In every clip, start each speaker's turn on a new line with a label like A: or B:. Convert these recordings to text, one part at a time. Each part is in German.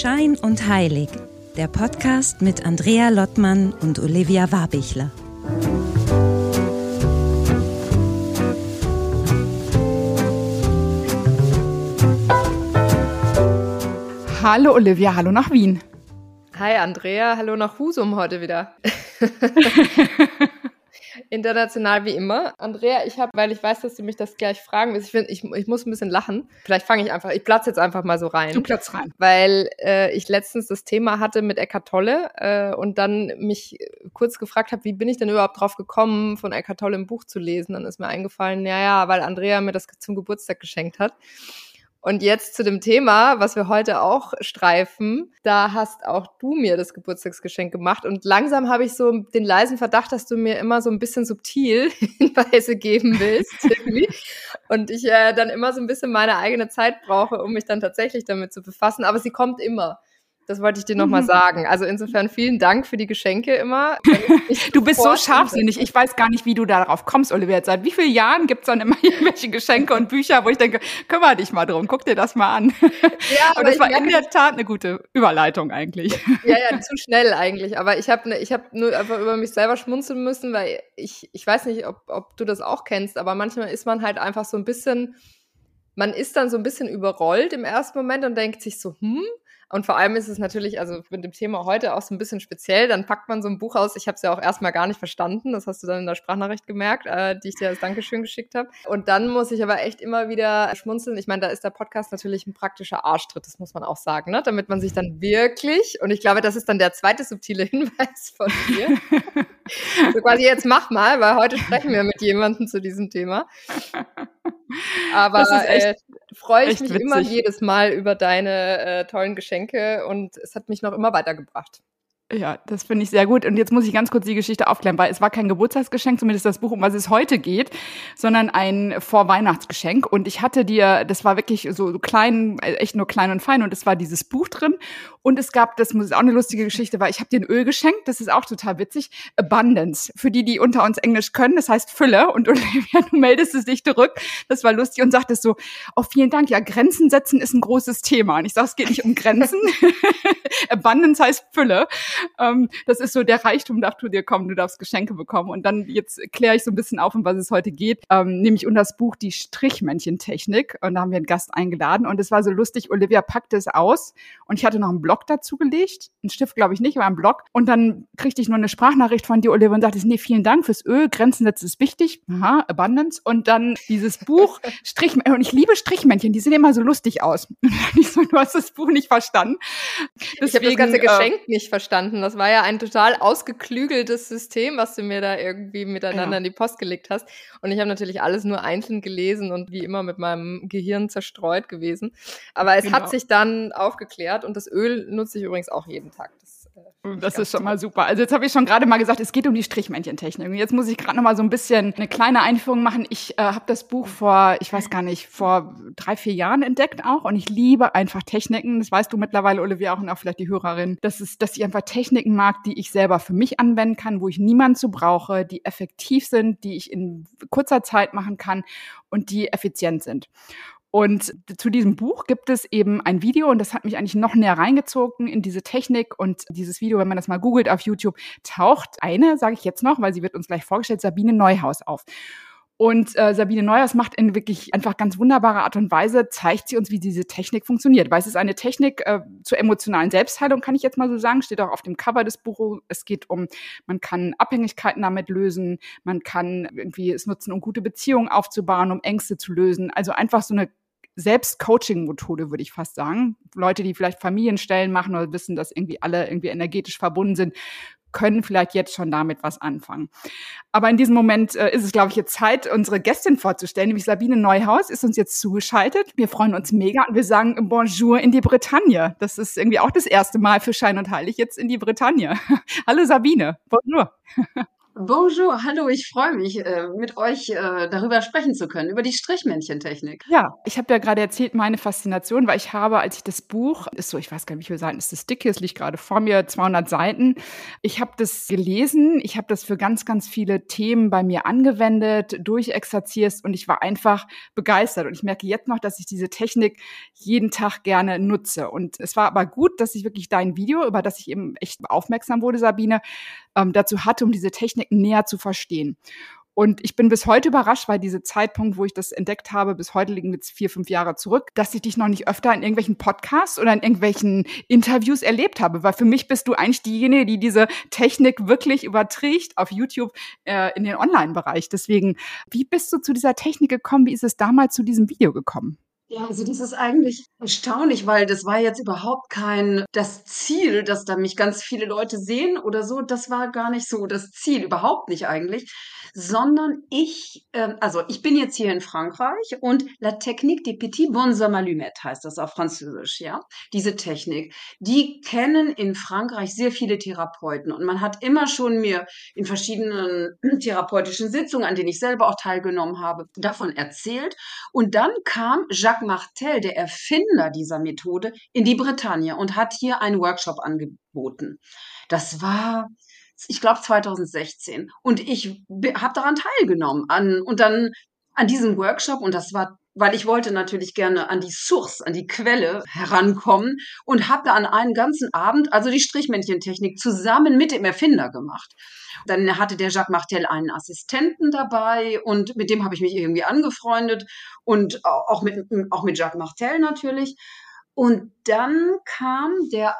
A: Schein und Heilig, der Podcast mit Andrea Lottmann und Olivia Warbichler.
B: Hallo Olivia, hallo nach Wien.
C: Hi Andrea, hallo nach Husum heute wieder. International wie immer. Andrea, ich habe, weil ich weiß, dass du mich das gleich fragen willst, ich, find, ich, ich muss ein bisschen lachen. Vielleicht fange ich einfach, ich platze jetzt einfach mal so rein.
B: Du platzt rein.
C: Weil äh, ich letztens das Thema hatte mit Eckart Tolle äh, und dann mich kurz gefragt habe, wie bin ich denn überhaupt drauf gekommen, von Eckart Tolle ein Buch zu lesen. Dann ist mir eingefallen, ja, ja, weil Andrea mir das zum Geburtstag geschenkt hat. Und jetzt zu dem Thema, was wir heute auch streifen. Da hast auch du mir das Geburtstagsgeschenk gemacht. Und langsam habe ich so den leisen Verdacht, dass du mir immer so ein bisschen subtil Hinweise geben willst. und ich äh, dann immer so ein bisschen meine eigene Zeit brauche, um mich dann tatsächlich damit zu befassen. Aber sie kommt immer. Das wollte ich dir nochmal mhm. sagen. Also insofern vielen Dank für die Geschenke immer.
B: du bist so scharfsinnig. Ich weiß gar nicht, wie du darauf kommst, Olivia. Seit wie vielen Jahren gibt es dann immer irgendwelche Geschenke und Bücher, wo ich denke, kümmere dich mal drum, guck dir das mal an. Ja, aber das war in der Tat eine gute Überleitung eigentlich.
C: Ja, ja, zu schnell eigentlich. Aber ich habe ne, ich hab nur einfach über mich selber schmunzeln müssen, weil ich, ich weiß nicht, ob, ob du das auch kennst, aber manchmal ist man halt einfach so ein bisschen, man ist dann so ein bisschen überrollt im ersten Moment und denkt sich so, hm, und vor allem ist es natürlich, also mit dem Thema heute auch so ein bisschen speziell. Dann packt man so ein Buch aus. Ich habe es ja auch erstmal gar nicht verstanden. Das hast du dann in der Sprachnachricht gemerkt, äh, die ich dir als Dankeschön geschickt habe. Und dann muss ich aber echt immer wieder schmunzeln. Ich meine, da ist der Podcast natürlich ein praktischer Arschtritt, das muss man auch sagen, ne? damit man sich dann wirklich, und ich glaube, das ist dann der zweite subtile Hinweis von dir. so quasi jetzt mach mal, weil heute sprechen wir mit jemandem zu diesem Thema. Aber äh, freue ich mich witzig. immer jedes Mal über deine äh, tollen Geschenke und es hat mich noch immer weitergebracht.
B: Ja, das finde ich sehr gut. Und jetzt muss ich ganz kurz die Geschichte aufklären, weil es war kein Geburtstagsgeschenk, zumindest das Buch, um was es heute geht, sondern ein Vorweihnachtsgeschenk. Und ich hatte dir, das war wirklich so klein, äh, echt nur klein und fein. Und es war dieses Buch drin. Und es gab, das muss auch eine lustige Geschichte, weil ich habe dir ein Öl geschenkt, das ist auch total witzig. Abundance, für die, die unter uns Englisch können, das heißt Fülle. Und Olivia, du meldest es dich zurück. Das war lustig und sagtest so, oh, vielen Dank. Ja, Grenzen setzen ist ein großes Thema. Und ich sage, es geht nicht um Grenzen. Abundance heißt Fülle ähm, das ist so der Reichtum darf zu dir kommen, du darfst Geschenke bekommen. Und dann jetzt kläre ich so ein bisschen auf, um was es heute geht, ähm, nämlich um das Buch Die Strichmännchentechnik. Und da haben wir einen Gast eingeladen und es war so lustig, Olivia packte es aus und ich hatte noch einen Blog dazu gelegt. Einen Stift glaube ich nicht, aber einen Blog. Und dann kriegte ich nur eine Sprachnachricht von dir, Olivia, und sagte, nee, vielen Dank fürs Öl, Grenzen setzen ist wichtig. Aha, Abundance. Und dann dieses Buch Strichmännchen. Und ich liebe Strichmännchen, die sehen immer so lustig aus. Und ich so, du hast das Buch nicht verstanden.
C: Deswegen, ich habe das ganze Geschenk äh, nicht verstanden verstanden. Das war ja ein total ausgeklügeltes System, was du mir da irgendwie miteinander ja. in die Post gelegt hast. Und ich habe natürlich alles nur einzeln gelesen und wie immer mit meinem Gehirn zerstreut gewesen. Aber es genau. hat sich dann aufgeklärt und das Öl nutze ich übrigens auch jeden Tag. Das
B: das ist schon mal super. Also jetzt habe ich schon gerade mal gesagt, es geht um die Strichmännchentechnik. Und jetzt muss ich gerade noch mal so ein bisschen eine kleine Einführung machen. Ich äh, habe das Buch vor, ich weiß gar nicht, vor drei, vier Jahren entdeckt auch. Und ich liebe einfach Techniken. Das weißt du mittlerweile, Olivia, auch und auch vielleicht die Hörerin. Das ist, dass ich einfach Techniken mag, die ich selber für mich anwenden kann, wo ich niemanden zu brauche, die effektiv sind, die ich in kurzer Zeit machen kann und die effizient sind. Und zu diesem Buch gibt es eben ein Video und das hat mich eigentlich noch näher reingezogen in diese Technik. Und dieses Video, wenn man das mal googelt auf YouTube, taucht eine, sage ich jetzt noch, weil sie wird uns gleich vorgestellt, Sabine Neuhaus auf. Und äh, Sabine Neuhaus macht in wirklich einfach ganz wunderbarer Art und Weise, zeigt sie uns, wie diese Technik funktioniert. Weil es ist eine Technik äh, zur emotionalen Selbstheilung, kann ich jetzt mal so sagen, steht auch auf dem Cover des Buches. Es geht um, man kann Abhängigkeiten damit lösen, man kann irgendwie es nutzen, um gute Beziehungen aufzubauen, um Ängste zu lösen. Also einfach so eine selbst-Coaching-Methode, würde ich fast sagen. Leute, die vielleicht Familienstellen machen oder wissen, dass irgendwie alle irgendwie energetisch verbunden sind, können vielleicht jetzt schon damit was anfangen. Aber in diesem Moment äh, ist es, glaube ich, jetzt Zeit, unsere Gästin vorzustellen, nämlich Sabine Neuhaus ist uns jetzt zugeschaltet. Wir freuen uns mega und wir sagen Bonjour in die Bretagne. Das ist irgendwie auch das erste Mal für Schein und Heilig jetzt in die Bretagne. Hallo Sabine, bonjour.
D: Bonjour, hallo, ich freue mich, äh, mit euch äh, darüber sprechen zu können, über die Strichmännchentechnik.
B: Ja, ich habe ja gerade erzählt, meine Faszination, weil ich habe, als ich das Buch, ist so, ich weiß gar nicht, wie viele Seiten ist das dick hier, es liegt gerade vor mir, 200 Seiten. Ich habe das gelesen, ich habe das für ganz, ganz viele Themen bei mir angewendet, durchexerziert und ich war einfach begeistert. Und ich merke jetzt noch, dass ich diese Technik jeden Tag gerne nutze. Und es war aber gut, dass ich wirklich dein Video, über das ich eben echt aufmerksam wurde, Sabine, ähm, dazu hatte, um diese Technik näher zu verstehen. Und ich bin bis heute überrascht, weil dieser Zeitpunkt, wo ich das entdeckt habe, bis heute liegen jetzt vier, fünf Jahre zurück, dass ich dich noch nicht öfter in irgendwelchen Podcasts oder in irgendwelchen Interviews erlebt habe. Weil für mich bist du eigentlich diejenige, die diese Technik wirklich überträgt auf YouTube äh, in den Online-Bereich. Deswegen, wie bist du zu dieser Technik gekommen? Wie ist es damals zu diesem Video gekommen?
D: Ja, also das ist eigentlich erstaunlich, weil das war jetzt überhaupt kein das Ziel, dass da mich ganz viele Leute sehen oder so. Das war gar nicht so das Ziel, überhaupt nicht eigentlich, sondern ich, äh, also ich bin jetzt hier in Frankreich und La Technique des Petits Bonshommes Allumettes heißt das auf Französisch, ja. Diese Technik, die kennen in Frankreich sehr viele Therapeuten und man hat immer schon mir in verschiedenen therapeutischen Sitzungen, an denen ich selber auch teilgenommen habe, davon erzählt. Und dann kam Jacques Jacques Martel, der Erfinder dieser Methode, in die Bretagne und hat hier einen Workshop angeboten. Das war, ich glaube, 2016. Und ich habe daran teilgenommen. An, und dann an diesem Workshop, und das war weil ich wollte natürlich gerne an die Source, an die Quelle herankommen und habe da an einem ganzen Abend also die Strichmännchentechnik zusammen mit dem Erfinder gemacht. Dann hatte der Jacques Martel einen Assistenten dabei und mit dem habe ich mich irgendwie angefreundet und auch mit, auch mit Jacques Martel natürlich. Und dann kam der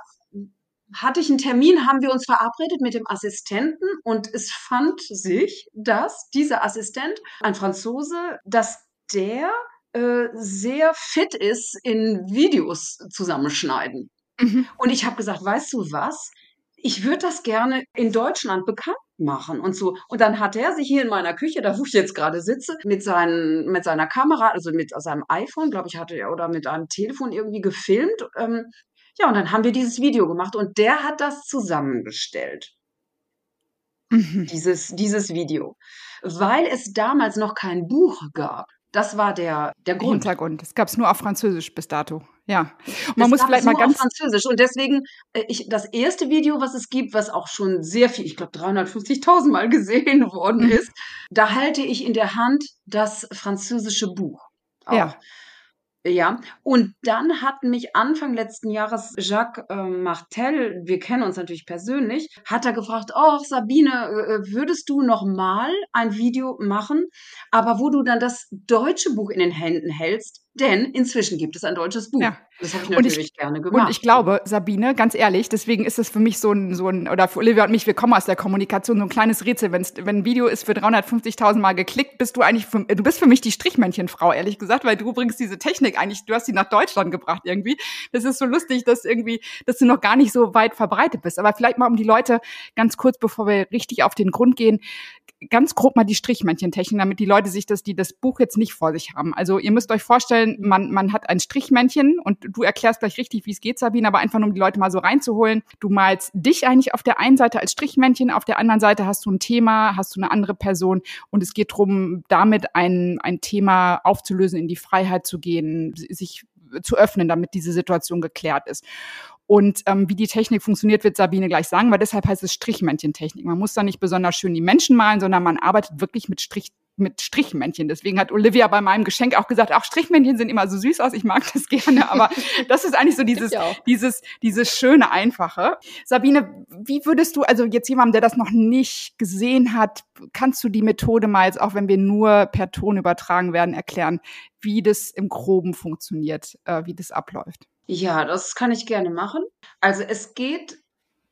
D: hatte ich einen Termin, haben wir uns verabredet mit dem Assistenten und es fand sich, dass dieser Assistent, ein Franzose, dass der äh, sehr fit ist in Videos zusammenschneiden. Mhm. Und ich habe gesagt, weißt du was? Ich würde das gerne in Deutschland bekannt machen und so. Und dann hat er sich hier in meiner Küche, da wo ich jetzt gerade sitze, mit, seinen, mit seiner Kamera, also mit seinem iPhone, glaube ich, hatte er, oder mit einem Telefon irgendwie gefilmt. Ähm, ja, und dann haben wir dieses Video gemacht und der hat das zusammengestellt. Mhm. Dieses, dieses Video. Weil es damals noch kein Buch gab. Das war der, der Grund.
B: Hintergrund. Es gab es nur auf Französisch bis dato. Ja.
D: Und man das muss vielleicht mal ganz. Auf Französisch. Und deswegen, äh, ich, das erste Video, was es gibt, was auch schon sehr viel, ich glaube 350.000 Mal gesehen worden mhm. ist, da halte ich in der Hand das französische Buch.
B: Auch. Ja.
D: Ja, und dann hat mich Anfang letzten Jahres Jacques äh, Martel, wir kennen uns natürlich persönlich, hat er gefragt, oh Sabine, äh, äh, würdest du noch mal ein Video machen, aber wo du dann das deutsche Buch in den Händen hältst, denn inzwischen gibt es ein deutsches Buch. Ja. Das habe ich natürlich ich, gerne gemacht.
B: Und ich glaube, Sabine, ganz ehrlich, deswegen ist es für mich so ein, so ein, oder für Olivia und mich, wir kommen aus der Kommunikation, so ein kleines Rätsel. Wenn's, wenn ein Video ist für 350.000 Mal geklickt, bist du eigentlich, für, du bist für mich die Strichmännchenfrau, ehrlich gesagt, weil du bringst diese Technik eigentlich, du hast sie nach Deutschland gebracht irgendwie. Das ist so lustig, dass irgendwie, dass du noch gar nicht so weit verbreitet bist. Aber vielleicht mal um die Leute ganz kurz, bevor wir richtig auf den Grund gehen, ganz grob mal die Strichmännchentechnik, damit die Leute sich das, die das Buch jetzt nicht vor sich haben. Also ihr müsst euch vorstellen, man, man hat ein Strichmännchen und du erklärst gleich richtig, wie es geht, Sabine, aber einfach nur um die Leute mal so reinzuholen. Du malst dich eigentlich auf der einen Seite als Strichmännchen, auf der anderen Seite hast du ein Thema, hast du eine andere Person und es geht darum, damit ein, ein Thema aufzulösen, in die Freiheit zu gehen, sich zu öffnen, damit diese Situation geklärt ist. Und ähm, wie die Technik funktioniert, wird Sabine gleich sagen, weil deshalb heißt es Strichmännchentechnik. Man muss da nicht besonders schön die Menschen malen, sondern man arbeitet wirklich mit Strich mit Strichmännchen. Deswegen hat Olivia bei meinem Geschenk auch gesagt, ach, Strichmännchen sehen immer so süß aus, ich mag das gerne, aber das ist eigentlich so dieses, dieses, dieses schöne, einfache. Sabine, wie würdest du, also jetzt jemandem, der das noch nicht gesehen hat, kannst du die Methode mal jetzt, auch wenn wir nur per Ton übertragen werden, erklären, wie das im Groben funktioniert, äh, wie das abläuft?
D: Ja, das kann ich gerne machen. Also es geht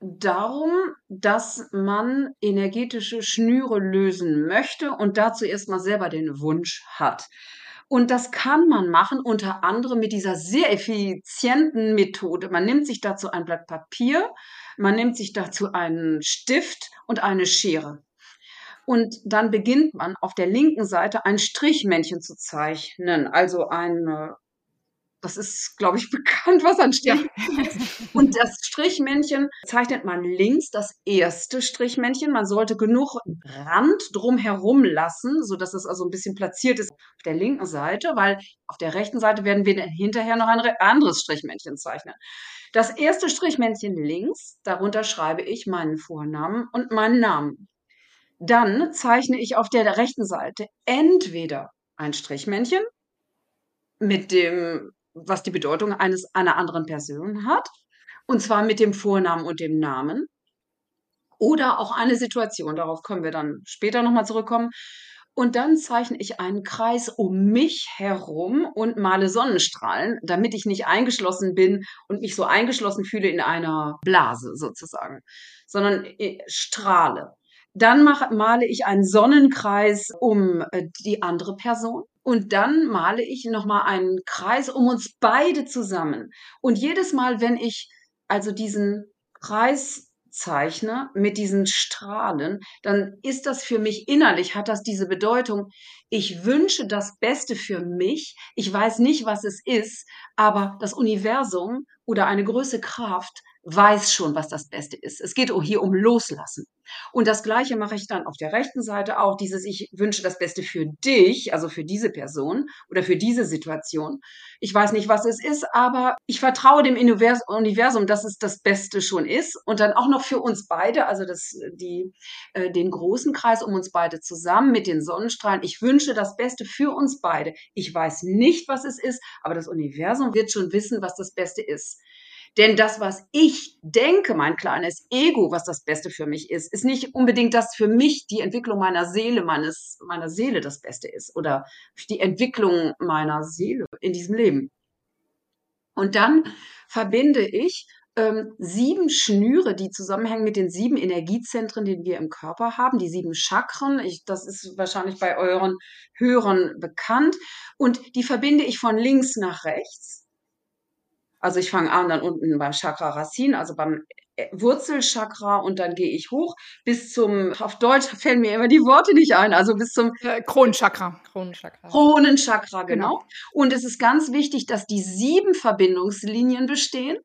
D: darum, dass man energetische Schnüre lösen möchte und dazu erstmal selber den Wunsch hat. Und das kann man machen unter anderem mit dieser sehr effizienten Methode. Man nimmt sich dazu ein Blatt Papier, man nimmt sich dazu einen Stift und eine Schere. Und dann beginnt man auf der linken Seite ein Strichmännchen zu zeichnen, also eine Das ist, glaube ich, bekannt, was ein Strichmännchen ist. Und das Strichmännchen zeichnet man links, das erste Strichmännchen. Man sollte genug Rand drumherum lassen, sodass es also ein bisschen platziert ist auf der linken Seite, weil auf der rechten Seite werden wir hinterher noch ein anderes Strichmännchen zeichnen. Das erste Strichmännchen links, darunter schreibe ich meinen Vornamen und meinen Namen. Dann zeichne ich auf der rechten Seite entweder ein Strichmännchen mit dem, was die Bedeutung eines einer anderen Person hat, und zwar mit dem Vornamen und dem Namen, oder auch eine Situation, darauf können wir dann später nochmal zurückkommen. Und dann zeichne ich einen Kreis um mich herum und male Sonnenstrahlen, damit ich nicht eingeschlossen bin und mich so eingeschlossen fühle in einer Blase sozusagen, sondern strahle. Dann mache, male ich einen Sonnenkreis um äh, die andere Person. Und dann male ich nochmal einen Kreis um uns beide zusammen. Und jedes Mal, wenn ich also diesen Kreis zeichne mit diesen Strahlen, dann ist das für mich innerlich, hat das diese Bedeutung, ich wünsche das Beste für mich. Ich weiß nicht, was es ist, aber das Universum oder eine größere Kraft weiß schon, was das Beste ist. Es geht hier um Loslassen. Und das Gleiche mache ich dann auf der rechten Seite auch, dieses Ich wünsche das Beste für dich, also für diese Person oder für diese Situation. Ich weiß nicht, was es ist, aber ich vertraue dem Universum, dass es das Beste schon ist und dann auch noch für uns beide, also das, die, äh, den großen Kreis um uns beide zusammen mit den Sonnenstrahlen. Ich wünsche das Beste für uns beide. Ich weiß nicht, was es ist, aber das Universum wird schon wissen, was das Beste ist. Denn das, was ich denke, mein kleines Ego, was das Beste für mich ist, ist nicht unbedingt das für mich die Entwicklung meiner Seele, meines, meiner Seele das Beste ist oder die Entwicklung meiner Seele in diesem Leben. Und dann verbinde ich ähm, sieben Schnüre, die zusammenhängen mit den sieben Energiezentren, die wir im Körper haben, die sieben Chakren. Ich, das ist wahrscheinlich bei euren Hörern bekannt. Und die verbinde ich von links nach rechts. Also ich fange an dann unten beim Chakra Racine, also beim äh, Wurzelchakra und dann gehe ich hoch bis zum, auf Deutsch fällen mir immer die Worte nicht ein, also bis zum
B: äh, Kronenchakra.
D: Kronenchakra. Kronenchakra, genau. genau. Und es ist ganz wichtig, dass die sieben Verbindungslinien bestehen.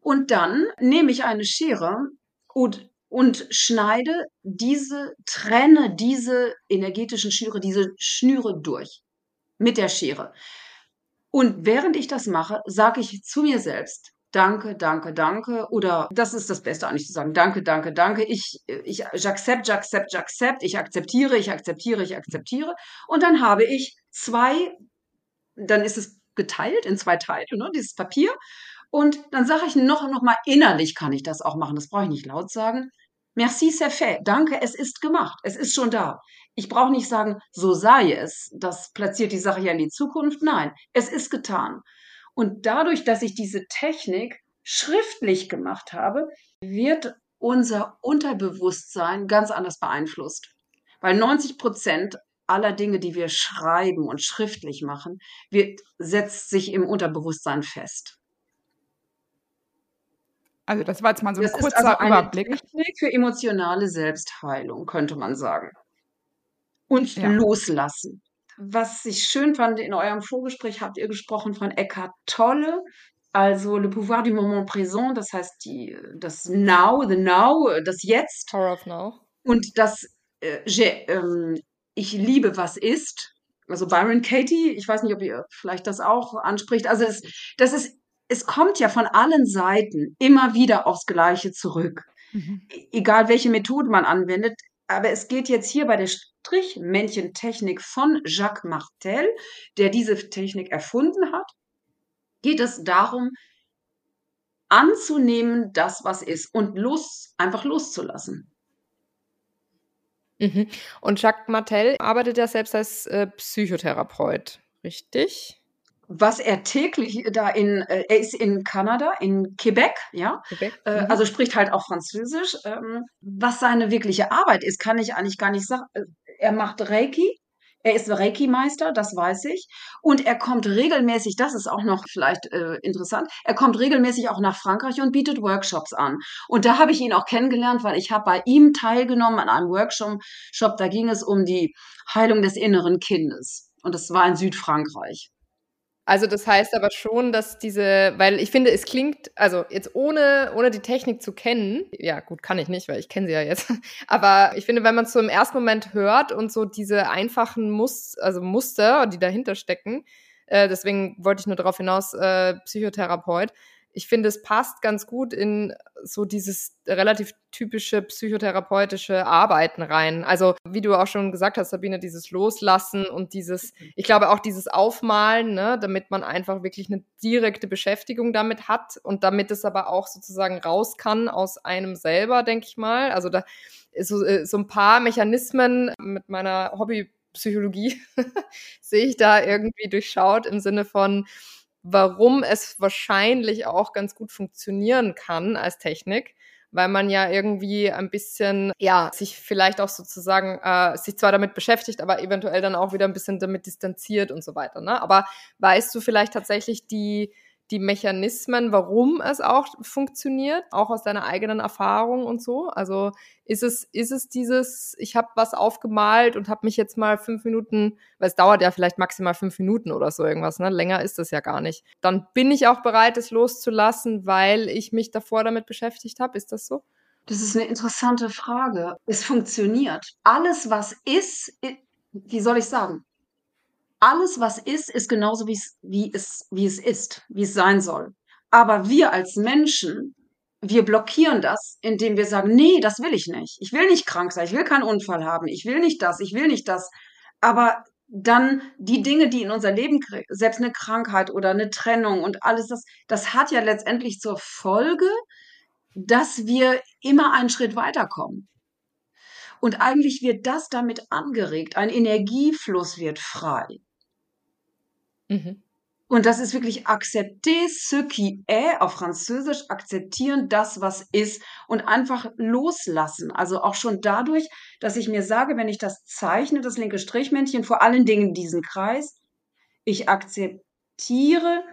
D: Und dann nehme ich eine Schere und, und schneide diese, trenne diese energetischen Schnüre, diese Schnüre durch mit der Schere. Und während ich das mache, sage ich zu mir selbst, danke, danke, danke. Oder das ist das Beste eigentlich zu sagen, danke, danke, danke. Ich, ich, j'accept, j'accept, j'accept. Ich akzeptiere, ich akzeptiere, ich akzeptiere. Und dann habe ich zwei, dann ist es geteilt in zwei Teile, ne, dieses Papier. Und dann sage ich noch, noch mal innerlich kann ich das auch machen. Das brauche ich nicht laut sagen. Merci, c'est fait. Danke, es ist gemacht. Es ist schon da. Ich brauche nicht sagen, so sei es. Das platziert die Sache ja in die Zukunft. Nein, es ist getan. Und dadurch, dass ich diese Technik schriftlich gemacht habe, wird unser Unterbewusstsein ganz anders beeinflusst. Weil 90 Prozent aller Dinge, die wir schreiben und schriftlich machen, wird, setzt sich im Unterbewusstsein fest.
B: Also das war jetzt mal so ein
D: das
B: kurzer
D: ist also eine
B: Überblick.
D: Technik für emotionale Selbstheilung, könnte man sagen. Und ja. loslassen. Was ich schön fand, in eurem Vorgespräch habt ihr gesprochen von Eckhart Tolle, also Le Pouvoir du Moment Présent, das heißt die, das Now, the Now, das Jetzt.
C: Power of Now.
D: Und das äh, ähm, Ich liebe, was ist. Also Byron Katie, ich weiß nicht, ob ihr vielleicht das auch anspricht. Also es, das ist es kommt ja von allen Seiten immer wieder aufs Gleiche zurück. Mhm. Egal welche Methode man anwendet. Aber es geht jetzt hier bei der Strichmännchentechnik von Jacques Martel, der diese Technik erfunden hat, geht es darum, anzunehmen, das, was ist und los, einfach loszulassen.
C: Mhm. Und Jacques Martel arbeitet ja selbst als äh, Psychotherapeut, richtig?
D: Was er täglich da in, äh, er ist in Kanada, in Quebec, ja, Quebec. Äh, mhm. also spricht halt auch Französisch. Ähm, was seine wirkliche Arbeit ist, kann ich eigentlich gar nicht sagen. Äh, er macht Reiki, er ist Reiki-Meister, das weiß ich. Und er kommt regelmäßig, das ist auch noch vielleicht äh, interessant, er kommt regelmäßig auch nach Frankreich und bietet Workshops an. Und da habe ich ihn auch kennengelernt, weil ich habe bei ihm teilgenommen an einem Workshop, da ging es um die Heilung des inneren Kindes. Und das war in Südfrankreich.
C: Also das heißt aber schon, dass diese, weil ich finde, es klingt, also jetzt ohne, ohne die Technik zu kennen, ja gut, kann ich nicht, weil ich kenne sie ja jetzt, aber ich finde, wenn man es so im ersten Moment hört und so diese einfachen Mus also Muster, die dahinter stecken, äh, deswegen wollte ich nur darauf hinaus, äh, Psychotherapeut, ich finde, es passt ganz gut in so dieses relativ typische psychotherapeutische Arbeiten rein. Also, wie du auch schon gesagt hast, Sabine, dieses Loslassen und dieses, ich glaube auch dieses Aufmalen, ne, damit man einfach wirklich eine direkte Beschäftigung damit hat und damit es aber auch sozusagen raus kann aus einem selber, denke ich mal. Also da so, äh, so ein paar Mechanismen mit meiner Hobbypsychologie sehe ich da irgendwie durchschaut im Sinne von, warum es wahrscheinlich auch ganz gut funktionieren kann als Technik, weil man ja irgendwie ein bisschen, ja, sich vielleicht auch sozusagen, äh, sich zwar damit beschäftigt, aber eventuell dann auch wieder ein bisschen damit distanziert und so weiter. Ne? Aber weißt du vielleicht tatsächlich die, die Mechanismen, warum es auch funktioniert, auch aus deiner eigenen Erfahrung und so? Also ist es, ist es dieses, ich habe was aufgemalt und habe mich jetzt mal fünf Minuten, weil es dauert ja vielleicht maximal fünf Minuten oder so irgendwas, ne? Länger ist das ja gar nicht. Dann bin ich auch bereit, es loszulassen, weil ich mich davor damit beschäftigt habe. Ist das so?
D: Das ist eine interessante Frage. Es funktioniert. Alles, was ist, wie soll ich sagen? Alles, was ist, ist genauso, wie es, wie es, wie es ist, wie es sein soll. Aber wir als Menschen, wir blockieren das, indem wir sagen, nee, das will ich nicht. Ich will nicht krank sein, ich will keinen Unfall haben, ich will nicht das, ich will nicht das. Aber dann die Dinge, die in unser Leben kriegen, selbst eine Krankheit oder eine Trennung und alles das, das hat ja letztendlich zur Folge, dass wir immer einen Schritt weiterkommen. Und eigentlich wird das damit angeregt. Ein Energiefluss wird frei. Mhm. Und das ist wirklich accepter ce qui est auf Französisch, akzeptieren das, was ist und einfach loslassen. Also auch schon dadurch, dass ich mir sage, wenn ich das zeichne, das linke Strichmännchen, vor allen Dingen diesen Kreis, ich akzeptiere,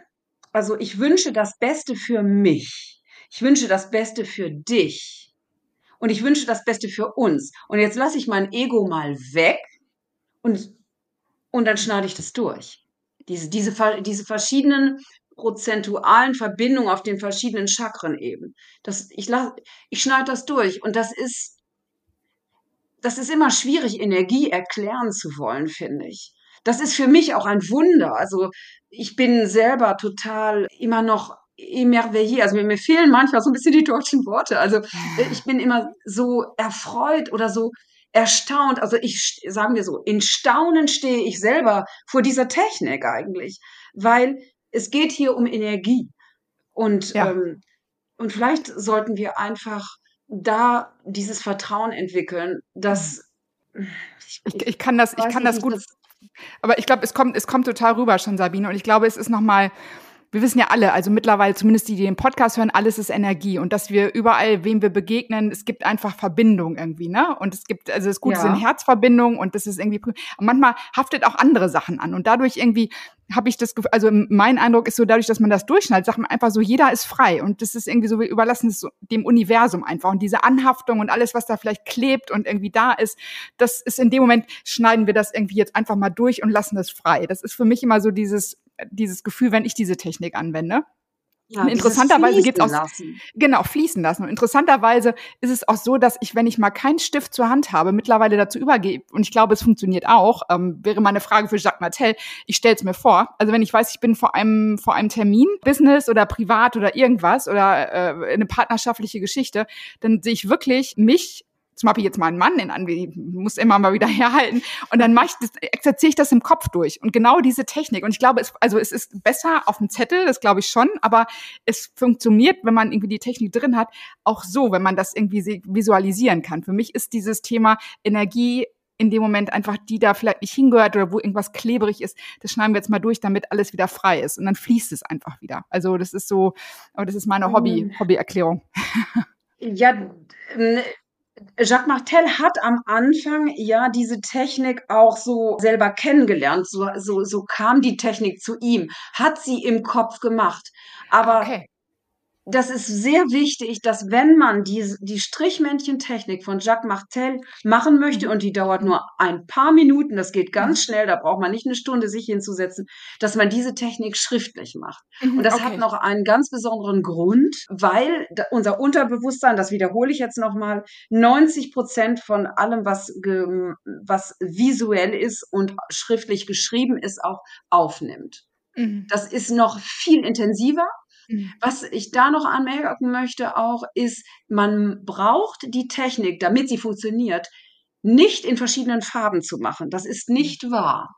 D: also ich wünsche das Beste für mich. Ich wünsche das Beste für dich. Und ich wünsche das Beste für uns. Und jetzt lasse ich mein Ego mal weg und, und dann schneide ich das durch. Diese, diese, diese verschiedenen prozentualen Verbindungen auf den verschiedenen Chakren eben. Das, ich, ich schneide das durch und das ist, das ist immer schwierig, Energie erklären zu wollen, finde ich. Das ist für mich auch ein Wunder. Also ich bin selber total immer noch émerveillé. Also mir, mir fehlen manchmal so ein bisschen die deutschen Worte. Also ich bin immer so erfreut oder so erstaunt. Also ich, sagen wir so, in Staunen stehe ich selber vor dieser Technik eigentlich, weil es geht hier um Energie. Und, ja. ähm, und vielleicht sollten wir einfach da dieses Vertrauen entwickeln, dass
B: ich, ich, ich kann das, ich kann das gut. Aber ich glaube, es kommt, es kommt total rüber schon, Sabine. Und ich glaube, es ist nochmal, wir wissen ja alle, also mittlerweile, zumindest die, die den Podcast hören, alles ist Energie und dass wir überall, wem wir begegnen, es gibt einfach Verbindung irgendwie, ne? Und es gibt, also es gut ja. sind Herzverbindungen und das ist irgendwie, manchmal haftet auch andere Sachen an und dadurch irgendwie habe ich das Gefühl, also mein Eindruck ist so dadurch, dass man das durchschneidet, sagt man einfach so, jeder ist frei und das ist irgendwie so, wir überlassen es dem Universum einfach und diese Anhaftung und alles, was da vielleicht klebt und irgendwie da ist, das ist in dem Moment, schneiden wir das irgendwie jetzt einfach mal durch und lassen das frei. Das ist für mich immer so dieses, dieses Gefühl, wenn ich diese Technik anwende. Ja, und interessanterweise geht es auch lassen. genau fließen lassen. Und interessanterweise ist es auch so, dass ich, wenn ich mal keinen Stift zur Hand habe, mittlerweile dazu übergehe. Und ich glaube, es funktioniert auch. Ähm, wäre meine Frage für Jacques Martel. Ich stelle es mir vor. Also wenn ich weiß, ich bin vor einem vor einem Termin, Business oder privat oder irgendwas oder äh, eine partnerschaftliche Geschichte, dann sehe ich wirklich mich zum Beispiel jetzt mal einen Mann in Anwendung, muss immer mal wieder herhalten. Und dann mache ich das, exerziere ich das im Kopf durch. Und genau diese Technik. Und ich glaube, es, also es ist besser auf dem Zettel, das glaube ich schon, aber es funktioniert, wenn man irgendwie die Technik drin hat, auch so, wenn man das irgendwie visualisieren kann. Für mich ist dieses Thema Energie in dem Moment einfach, die da vielleicht nicht hingehört oder wo irgendwas klebrig ist, das schneiden wir jetzt mal durch, damit alles wieder frei ist. Und dann fließt es einfach wieder. Also das ist so, aber das ist meine Hobby, mhm. Hobbyerklärung.
D: Ja, Jacques Martel hat am Anfang ja diese Technik auch so selber kennengelernt. So, so, so kam die Technik zu ihm, hat sie im Kopf gemacht. Aber okay. Das ist sehr wichtig, dass wenn man die, die Strichmännchentechnik von Jacques Martel machen möchte,
B: Mhm.
D: und die dauert nur ein paar Minuten, das geht ganz schnell, da braucht man nicht eine Stunde sich hinzusetzen, dass man diese Technik schriftlich macht. Und das hat
B: Okay.
D: noch einen ganz besonderen Grund, weil unser Unterbewusstsein, das wiederhole ich jetzt nochmal, 90 Prozent von allem, was, was visuell ist und schriftlich geschrieben ist, auch aufnimmt.
B: Mhm.
D: Das ist noch viel intensiver.
B: Mhm.
D: Was ich da noch anmerken möchte auch, ist, man braucht die Technik, damit sie funktioniert, nicht in verschiedenen Farben zu machen. Das ist nicht wahr.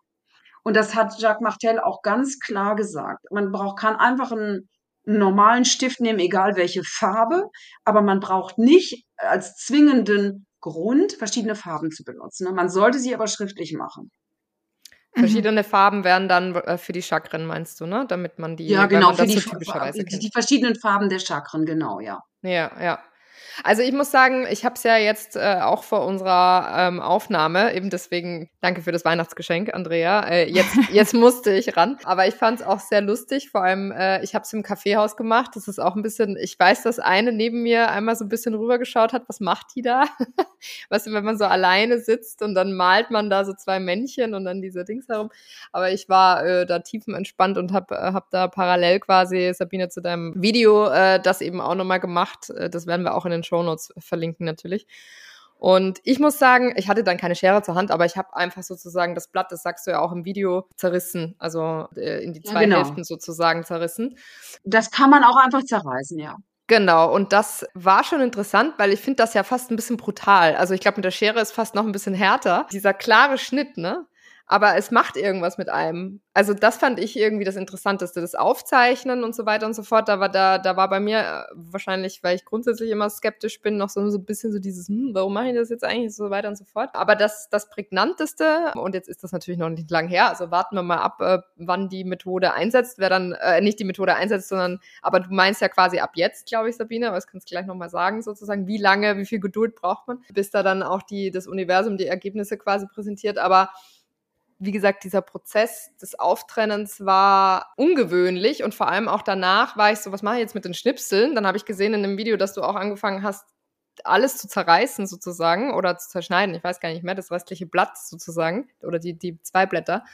D: Und das hat Jacques Martel auch ganz klar gesagt. Man braucht, kann einfach einen normalen Stift nehmen, egal welche Farbe, aber man braucht nicht als zwingenden Grund verschiedene Farben zu benutzen. Man sollte sie aber schriftlich machen.
B: Mhm.
C: Verschiedene Farben wären dann äh, für die Chakren, meinst du, ne? Damit man die,
D: Ja, genau, für die,
C: so
D: die, die verschiedenen Farben der Chakren, genau, ja.
C: Ja, ja. Also ich muss sagen, ich habe es ja jetzt äh, auch vor unserer ähm, Aufnahme, eben deswegen danke für das Weihnachtsgeschenk, Andrea. Äh, jetzt, jetzt musste ich ran. Aber ich fand es auch sehr lustig. Vor allem, äh, ich habe es im Kaffeehaus gemacht. Das ist auch ein bisschen, ich weiß, dass eine neben mir einmal so ein bisschen rübergeschaut hat, was macht die da? weißt du, wenn man so alleine sitzt und dann malt man da so zwei Männchen und dann diese Dings herum. Aber ich war äh, da tiefenentspannt und habe äh, hab da parallel quasi, Sabine, zu deinem Video äh, das eben auch nochmal gemacht. Äh, das werden wir auch in den Shownotes verlinken natürlich. Und ich muss sagen, ich hatte dann keine Schere zur Hand, aber ich habe einfach sozusagen das Blatt, das sagst du ja auch im Video, zerrissen. Also äh, in die
D: Ja,
C: zwei
D: genau.
C: Hälften sozusagen zerrissen.
D: Das kann man auch einfach zerreißen, ja.
C: Genau, und das war schon interessant, weil ich finde das ja fast ein bisschen brutal. Also ich glaube, mit der Schere ist fast noch ein bisschen härter. Dieser klare Schnitt, ne? Aber es macht irgendwas mit einem. Also das fand ich irgendwie das Interessanteste. Das Aufzeichnen und so weiter und so fort. Da war, da, da war bei mir äh, wahrscheinlich, weil ich grundsätzlich immer skeptisch bin, noch so, so ein bisschen so dieses, hm, warum mache ich das jetzt eigentlich so weiter und so fort. Aber das, das Prägnanteste, und jetzt ist das natürlich noch nicht lang her, also warten wir mal ab, äh, wann die Methode einsetzt, wer dann, äh, nicht die Methode einsetzt, sondern, aber du meinst ja quasi ab jetzt, glaube ich, Sabine, aber das kannst du gleich nochmal sagen, sozusagen, wie lange, wie viel Geduld braucht man, bis da dann auch die, das Universum die Ergebnisse quasi präsentiert, aber wie gesagt, dieser Prozess des Auftrennens war ungewöhnlich und vor allem auch danach war ich so, was mache ich jetzt mit den Schnipseln? Dann habe ich gesehen in dem Video, dass du auch angefangen hast, alles zu zerreißen sozusagen oder zu zerschneiden. Ich weiß gar nicht mehr, das restliche Blatt sozusagen oder die, die zwei Blätter.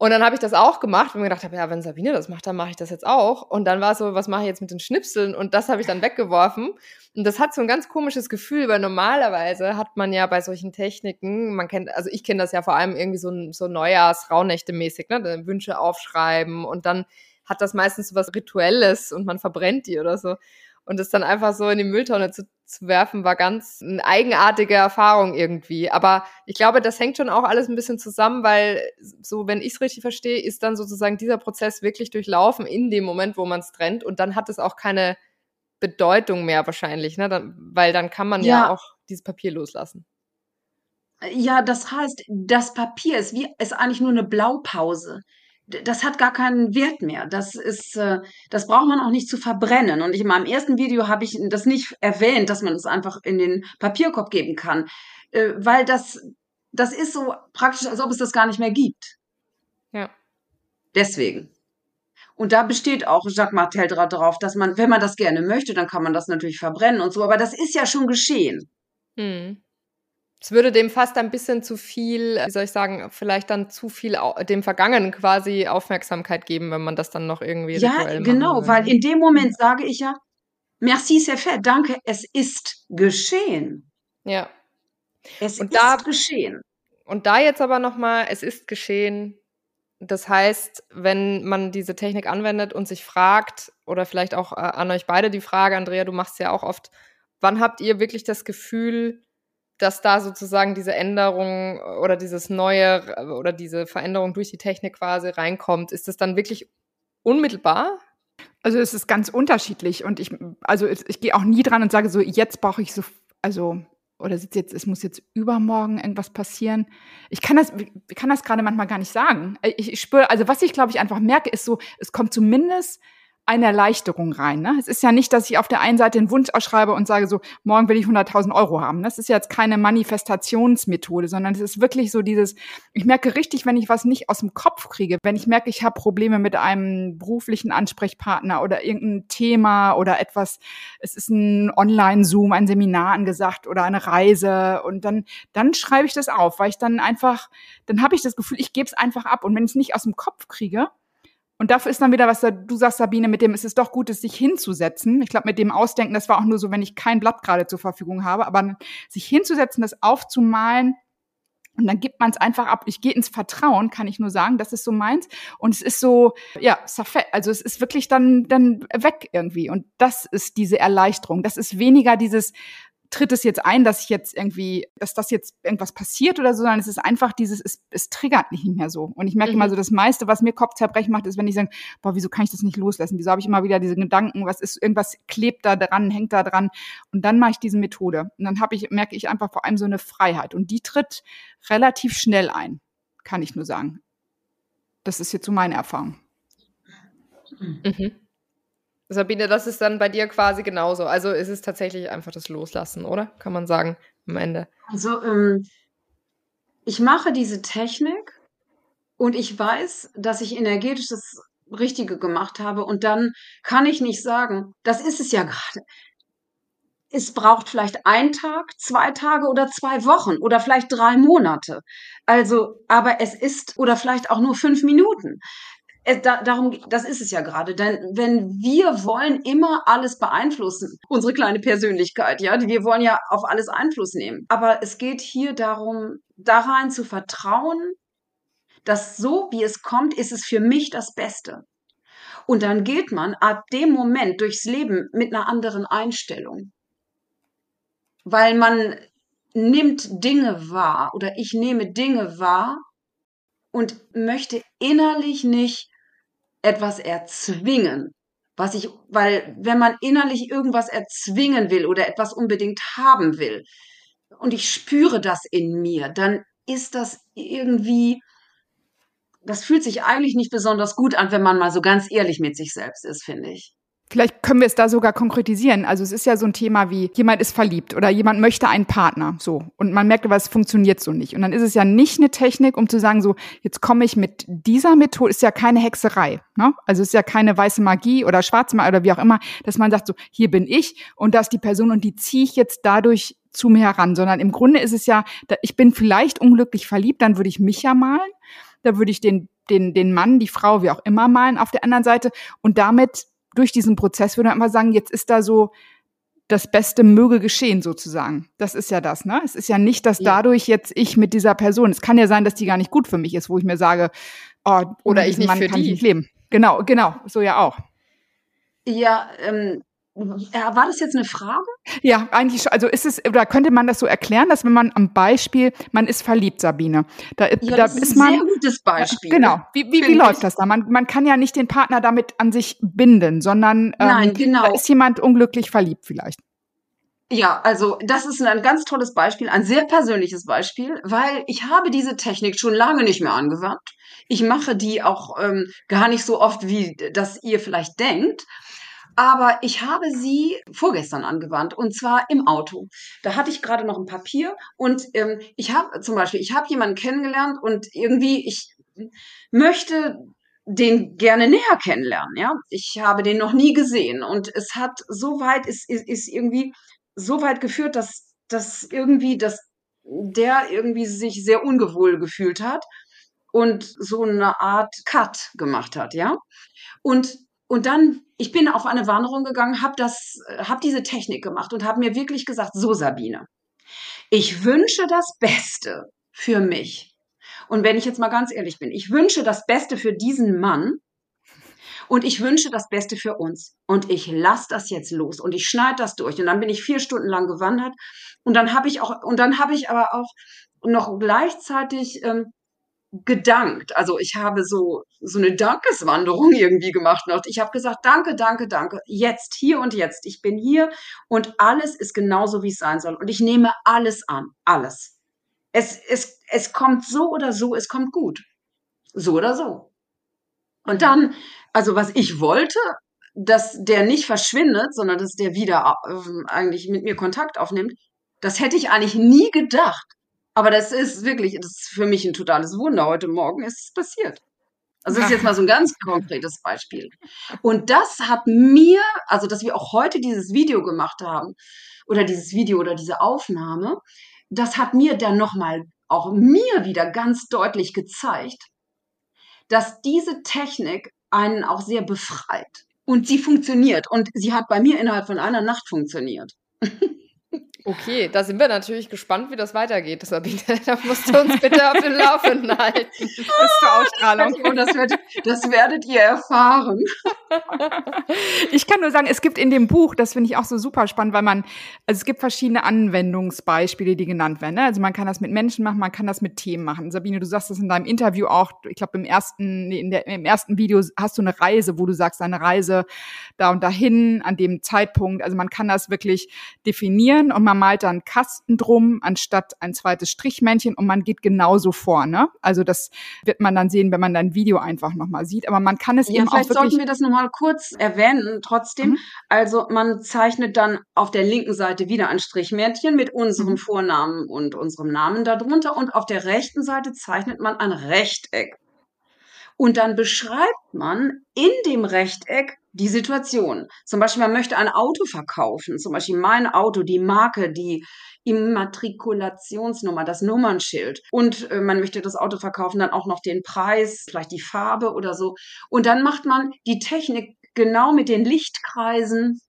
C: Und dann habe ich das auch gemacht und mir gedacht habe, ja, wenn Sabine das macht, dann mache ich das jetzt auch. Und dann war so, was mache ich jetzt mit den Schnipseln? Und das habe ich dann weggeworfen. Und das hat so ein ganz komisches Gefühl, weil normalerweise hat man ja bei solchen Techniken, man kennt, also ich kenne das ja vor allem irgendwie so, so Neujahrs-Rauhnächte-mäßig, ne? Wünsche aufschreiben und dann hat das meistens so was Rituelles und man verbrennt die oder so. Und das dann einfach so in die Mülltonne zu, zu werfen, war ganz eine eigenartige Erfahrung irgendwie. Aber ich glaube, das hängt schon auch alles ein bisschen zusammen, weil so, wenn ich es richtig verstehe, ist dann sozusagen dieser Prozess wirklich durchlaufen in dem Moment, wo man es trennt. Und dann hat es auch keine Bedeutung mehr wahrscheinlich, ne? Dann, weil dann kann man ja.
D: Ja.
C: auch dieses Papier loslassen.
D: Ja, das heißt, das Papier ist wie ist eigentlich nur eine Blaupause. Das hat gar keinen Wert mehr. Das ist, äh, das braucht man auch nicht zu verbrennen. Und ich in meinem ersten Video habe ich das nicht erwähnt, dass man es einfach in den Papierkorb geben kann, äh, weil das, das ist so praktisch, als ob es das gar nicht mehr gibt.
C: Ja.
D: Deswegen. Und da besteht auch Jacques Martel dra- drauf, dass man, wenn man das gerne möchte, dann kann man das natürlich verbrennen und so. Aber das ist ja schon geschehen.
C: Hm. Es würde dem fast ein bisschen zu viel, wie soll ich sagen, vielleicht dann zu viel dem Vergangenen quasi Aufmerksamkeit geben, wenn man das dann noch irgendwie
D: Ja, genau, weil in dem Moment sage ich ja, merci, c'est fait, danke, es ist geschehen.
C: Ja.
D: Es
C: Und
D: ist
C: da-
D: geschehen.
C: Und da jetzt aber nochmal, es ist geschehen. Das heißt, wenn man diese Technik anwendet und sich fragt, oder vielleicht auch äh, an euch beide die Frage, Andrea, du machst ja auch oft, wann habt ihr wirklich das Gefühl, dass da sozusagen diese Änderung oder dieses neue äh, oder diese Veränderung durch die Technik quasi reinkommt? Ist das dann wirklich unmittelbar?
B: Also es ist ganz unterschiedlich und ich, also ich, gehe auch nie dran und sage so, jetzt brauche ich so, also oder jetzt, es muss jetzt übermorgen irgendwas passieren. Ich kann das, ich kann das gerade manchmal gar nicht sagen. Ich, ich spüre, also was ich glaube ich einfach merke, ist so, es kommt zumindest eine Erleichterung rein. Ne? Es ist ja nicht, dass ich auf der einen Seite einen Wunsch ausschreibe und sage so, morgen will ich 100.000 Euro haben. Das ist jetzt keine Manifestationsmethode, sondern es ist wirklich so dieses, ich merke richtig, wenn ich was nicht aus dem Kopf kriege, wenn ich merke, ich habe Probleme mit einem beruflichen Ansprechpartner oder irgendein Thema oder etwas, es ist ein Online-Zoom, ein Seminar angesagt oder eine Reise und dann, dann schreibe ich das auf, weil ich dann einfach, dann habe ich das Gefühl, ich gebe es einfach ab und wenn ich es nicht aus dem Kopf kriege, und dafür ist dann wieder, was du sagst, Sabine, mit dem ist es doch gut, es sich hinzusetzen. Ich glaube, mit dem Ausdenken, das war auch nur so, wenn ich kein Blatt gerade zur Verfügung habe, aber sich hinzusetzen, das aufzumalen, und dann gibt man es einfach ab. Ich gehe ins Vertrauen, kann ich nur sagen, das ist so meins. Und es ist so, ja, also es ist wirklich dann, dann weg irgendwie. Und das ist diese Erleichterung. Das ist weniger dieses, tritt es jetzt ein, dass ich jetzt irgendwie, dass das jetzt irgendwas passiert oder so, sondern es ist einfach dieses, es, es triggert nicht mehr so. Und ich merke mhm. immer so, das meiste, was mir Kopfzerbrechen macht, ist, wenn ich sage, boah, wieso kann ich das nicht loslassen? Wieso habe ich immer wieder diese Gedanken, was ist, irgendwas klebt da dran, hängt da dran. Und dann mache ich diese Methode. Und dann habe ich, merke ich einfach vor allem so eine Freiheit. Und die tritt relativ schnell ein, kann ich nur sagen. Das ist jetzt so meine Erfahrung.
C: Mhm. Sabine, das ist dann bei dir quasi genauso. Also ist es tatsächlich einfach das Loslassen, oder? Kann man sagen am Ende.
D: Also ähm, ich mache diese Technik und ich weiß, dass ich energetisch das Richtige gemacht habe und dann kann ich nicht sagen, das ist es ja gerade. Es braucht vielleicht einen Tag, zwei Tage oder zwei Wochen oder vielleicht drei Monate. Also, aber es ist oder vielleicht auch nur fünf Minuten es, da, darum, das ist es ja gerade. Denn wenn wir wollen immer alles beeinflussen, unsere kleine Persönlichkeit, ja, wir wollen ja auf alles Einfluss nehmen. Aber es geht hier darum, da rein zu vertrauen, dass so wie es kommt, ist es für mich das Beste. Und dann geht man ab dem Moment durchs Leben mit einer anderen Einstellung. Weil man nimmt Dinge wahr oder ich nehme Dinge wahr und möchte innerlich nicht etwas erzwingen, was ich, weil wenn man innerlich irgendwas erzwingen will oder etwas unbedingt haben will und ich spüre das in mir, dann ist das irgendwie, das fühlt sich eigentlich nicht besonders gut an, wenn man mal so ganz ehrlich mit sich selbst ist, finde ich.
B: Vielleicht können wir es da sogar konkretisieren. Also es ist ja so ein Thema wie, jemand ist verliebt oder jemand möchte einen Partner, so. Und man merkt aber, es funktioniert so nicht. Und dann ist es ja nicht eine Technik, um zu sagen, so, jetzt komme ich mit dieser Methode, ist ja keine Hexerei, ne? Also es ist ja keine weiße Magie oder schwarze Magie oder wie auch immer, dass man sagt, so, hier bin ich und da ist die Person und die ziehe ich jetzt dadurch zu mir heran, sondern im Grunde ist es ja, ich bin vielleicht unglücklich verliebt, dann würde ich mich ja malen, da würde ich den den, den Mann, die Frau, wie auch immer malen auf der anderen Seite und damit durch diesen Prozess würde man immer sagen, jetzt ist da so das Beste möge geschehen sozusagen. Das ist ja das, ne? Es ist ja nicht, dass dadurch jetzt ich mit dieser Person, es kann ja sein, dass die gar nicht gut für mich ist, wo ich mir sage, oh, oder ich nicht Mann kann die. ich nicht leben. Genau, genau, so ja auch.
D: Ja, ähm, ja, war das jetzt eine Frage?
B: Ja, eigentlich schon. Also ist es, oder könnte man das so erklären, dass wenn man am Beispiel, man ist verliebt, Sabine. Da,
D: ja,
B: da
D: das ist, man, ein sehr gutes Beispiel.
B: Genau. Wie, wie, wie läuft das da? Man, man kann ja nicht den Partner damit an sich binden, sondern ähm, Nein, genau. da ist jemand unglücklich verliebt vielleicht.
D: Ja, also das ist ein ganz tolles Beispiel, ein sehr persönliches Beispiel, weil ich habe diese Technik schon lange nicht mehr angewandt. Ich mache die auch ähm, gar nicht so oft, wie das ihr vielleicht denkt aber ich habe sie vorgestern angewandt und zwar im Auto. Da hatte ich gerade noch ein Papier und ähm, ich habe zum Beispiel, ich habe jemanden kennengelernt und irgendwie ich möchte den gerne näher kennenlernen. Ja, ich habe den noch nie gesehen und es hat so weit ist, ist, ist irgendwie so weit geführt, dass dass irgendwie dass der irgendwie sich sehr ungewohl gefühlt hat und so eine Art Cut gemacht hat, ja. Und und dann, ich bin auf eine Wanderung gegangen, habe das, habe diese Technik gemacht und habe mir wirklich gesagt, so Sabine, ich wünsche das Beste für mich. Und wenn ich jetzt mal ganz ehrlich bin, ich wünsche das Beste für diesen Mann und ich wünsche das Beste für uns. Und ich lasse das jetzt los und ich schneide das durch. Und dann bin ich vier Stunden lang gewandert und dann habe ich auch, und dann habe ich aber auch noch gleichzeitig ähm, gedankt. Also ich habe so so eine Dankeswanderung irgendwie gemacht noch. Ich habe gesagt, danke, danke, danke. Jetzt, hier und jetzt. Ich bin hier und alles ist genauso, wie es sein soll. Und ich nehme alles an. Alles. Es, es, es kommt so oder so, es kommt gut. So oder so. Und dann, also was ich wollte, dass der nicht verschwindet, sondern dass der wieder äh, eigentlich mit mir Kontakt aufnimmt, das hätte ich eigentlich nie gedacht. Aber das ist wirklich, das ist für mich ein totales Wunder. Heute Morgen ist es passiert. Also das ist jetzt mal so ein ganz konkretes Beispiel. Und das hat mir, also dass wir auch heute dieses Video gemacht haben, oder dieses Video oder diese Aufnahme, das hat mir dann nochmal, auch mir wieder ganz deutlich gezeigt, dass diese Technik einen auch sehr befreit. Und sie funktioniert. Und sie hat bei mir innerhalb von einer Nacht funktioniert.
C: Okay, da sind wir natürlich gespannt, wie das weitergeht, Sabine. Da musst du uns bitte auf dem Laufenden halten. Bis
B: zur Ausstrahlung.
D: Und das werdet, das werdet ihr erfahren.
B: Ich kann nur sagen, es gibt in dem Buch, das finde ich auch so super spannend, weil man, also es gibt verschiedene Anwendungsbeispiele, die genannt werden. Ne? Also man kann das mit Menschen machen, man kann das mit Themen machen. Sabine, du sagst das in deinem Interview auch, ich glaube im ersten, in der, im ersten Video hast du eine Reise, wo du sagst, eine Reise da und dahin, an dem Zeitpunkt. Also man kann das wirklich definieren und man malt dann Kasten drum, anstatt ein zweites Strichmännchen und man geht genauso vor. Ne? Also das wird man dann sehen, wenn man dein Video einfach nochmal sieht. Aber man kann es ja, eben
D: vielleicht
B: auch wirklich
D: sollten wir das nochmal kurz erwähnen trotzdem. Mhm. Also man zeichnet dann auf der linken Seite wieder ein Strichmännchen mit unserem mhm. Vornamen und unserem Namen darunter und auf der rechten Seite zeichnet man ein Rechteck. Und dann beschreibt man in dem Rechteck die Situation. Zum Beispiel, man möchte ein Auto verkaufen. Zum Beispiel mein Auto, die Marke, die Immatrikulationsnummer, das Nummernschild. Und äh, man möchte das Auto verkaufen, dann auch noch den Preis, vielleicht die Farbe oder so. Und dann macht man die Technik genau mit den Lichtkreisen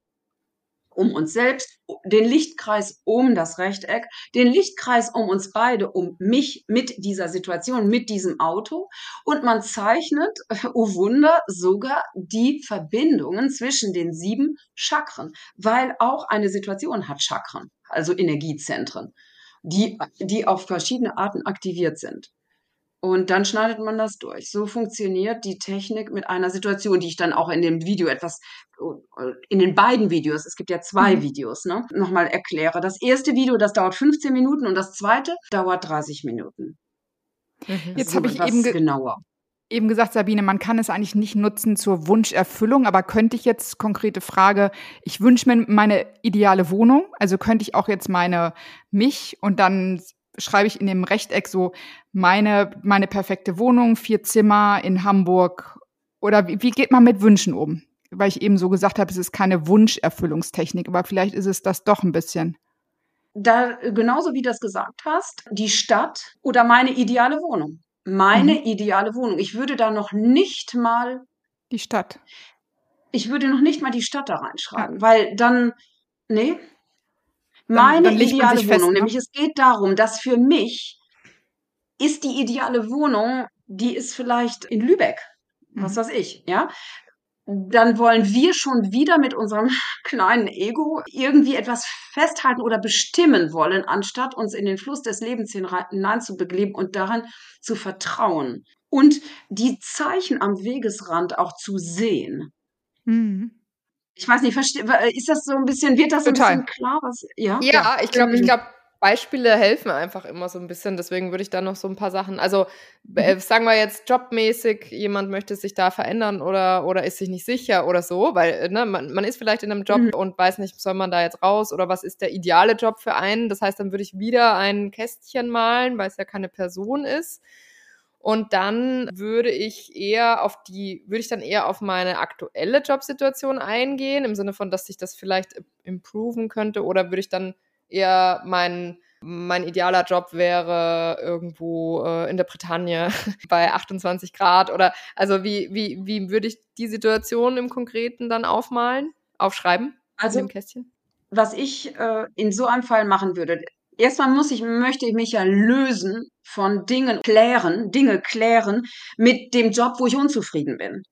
D: um uns selbst, den Lichtkreis um das Rechteck, den Lichtkreis um uns beide, um mich mit dieser Situation, mit diesem Auto. Und man zeichnet, oh Wunder, sogar die Verbindungen zwischen den sieben Chakren, weil auch eine Situation hat Chakren, also Energiezentren, die, die auf verschiedene Arten aktiviert sind. Und dann schneidet man das durch. So funktioniert die Technik mit einer Situation, die ich dann auch in dem Video etwas, in den beiden Videos, es gibt ja zwei mhm. Videos, ne, nochmal erkläre. Das erste Video, das dauert 15 Minuten und das zweite dauert 30 Minuten.
B: Mhm. Jetzt habe ich eben ge genauer. eben gesagt, Sabine, man kann es eigentlich nicht nutzen zur Wunscherfüllung, aber könnte ich jetzt konkrete Frage, ich wünsche mir meine ideale Wohnung, also könnte ich auch jetzt meine mich und dann schreibe ich in dem Rechteck so meine, meine perfekte Wohnung, vier Zimmer in Hamburg. Oder wie, wie geht man mit Wünschen um? Weil ich eben so gesagt habe, es ist keine Wunscherfüllungstechnik, aber vielleicht ist es das doch ein bisschen.
D: Da, genauso wie du das gesagt hast, die Stadt oder meine ideale Wohnung. Meine mhm. ideale Wohnung. Ich würde da noch nicht mal.
B: Die Stadt.
D: Ich würde noch nicht mal die Stadt da reinschreiben, ja. weil dann, nee, meine dann ideale Wohnung, fest, ne? nämlich es geht darum, dass für mich ist die ideale Wohnung, die ist vielleicht in Lübeck, mhm. was weiß ich, ja. Dann wollen wir schon wieder mit unserem kleinen Ego irgendwie etwas festhalten oder bestimmen wollen, anstatt uns in den Fluss des Lebens hinein zu begleben und daran zu vertrauen. Und die Zeichen am Wegesrand auch zu sehen. Mhm. Ich weiß nicht, ist das so ein bisschen, wird das Total. ein bisschen klar? Was,
C: ja? ja, ja, ich glaube, ich glaube, Beispiele helfen einfach immer so ein bisschen. Deswegen würde ich da noch so ein paar Sachen, also äh, mhm. sagen wir jetzt jobmäßig, jemand möchte sich da verändern oder, oder ist sich nicht sicher oder so, weil äh, ne, man, man ist vielleicht in einem Job mhm. und weiß nicht, soll man da jetzt raus oder was ist der ideale Job für einen. Das heißt, dann würde ich wieder ein Kästchen malen, weil es ja keine Person ist. Und dann würde ich eher auf die, würde ich dann eher auf meine aktuelle Jobsituation eingehen, im Sinne von, dass sich das vielleicht improven könnte, oder würde ich dann eher mein, mein idealer Job wäre irgendwo äh, in der Bretagne bei 28 Grad oder also wie, wie, wie würde ich die Situation im Konkreten dann aufmalen, aufschreiben?
D: Also, im Kästchen? was ich äh, in so einem Fall machen würde, erstmal muss ich, möchte ich mich ja lösen von Dingen klären, Dinge klären mit dem Job, wo ich unzufrieden bin.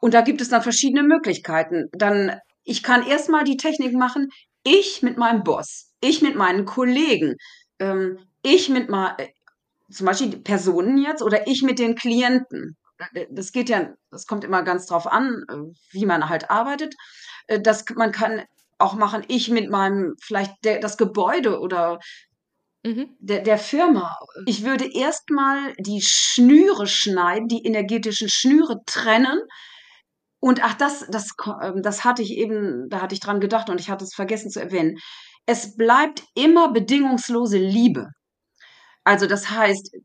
D: Und da gibt es dann verschiedene Möglichkeiten. Dann, ich kann erstmal die Technik machen, ich mit meinem Boss, ich mit meinen Kollegen, ähm, ich mit mal, äh, zum Beispiel Personen jetzt oder ich mit den Klienten. Das geht ja, das kommt immer ganz drauf an, wie man halt arbeitet. Äh, das, man kann auch machen, ich mit meinem, vielleicht der, das Gebäude oder Mhm. Der, der Firma. Ich würde erstmal die Schnüre schneiden, die energetischen Schnüre trennen Und ach, das, das, ähm, das hatte ich eben, da hatte ich dran gedacht und ich hatte es vergessen zu erwähnen. Es bleibt immer bedingungslose Liebe. Also das heißt,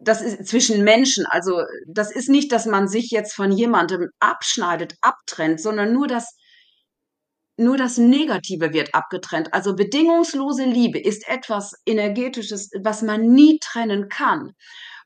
D: das ist zwischen Menschen. Also das ist nicht, dass man sich jetzt von jemandem abschneidet, abtrennt, sondern nur das, nur das Negative wird abgetrennt. Also bedingungslose Liebe ist etwas Energetisches, was man nie trennen kann.